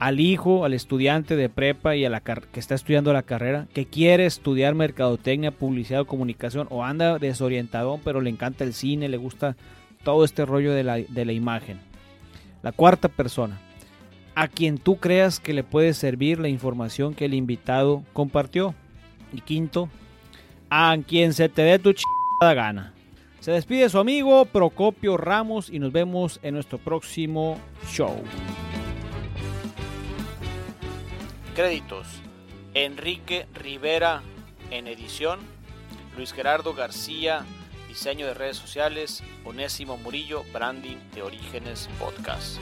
al hijo, al estudiante de prepa y a la que está estudiando la carrera, que quiere estudiar mercadotecnia, publicidad o comunicación, o anda desorientado, pero le encanta el cine, le gusta todo este rollo de la, de la imagen. La cuarta persona, a quien tú creas que le puede servir la información que el invitado compartió. Y quinto, a quien se te dé tu chingada gana. Se despide su amigo Procopio Ramos y nos vemos en nuestro próximo show. Créditos. Enrique Rivera en edición. Luis Gerardo García, diseño de redes sociales. Onésimo Murillo, branding de Orígenes Podcast.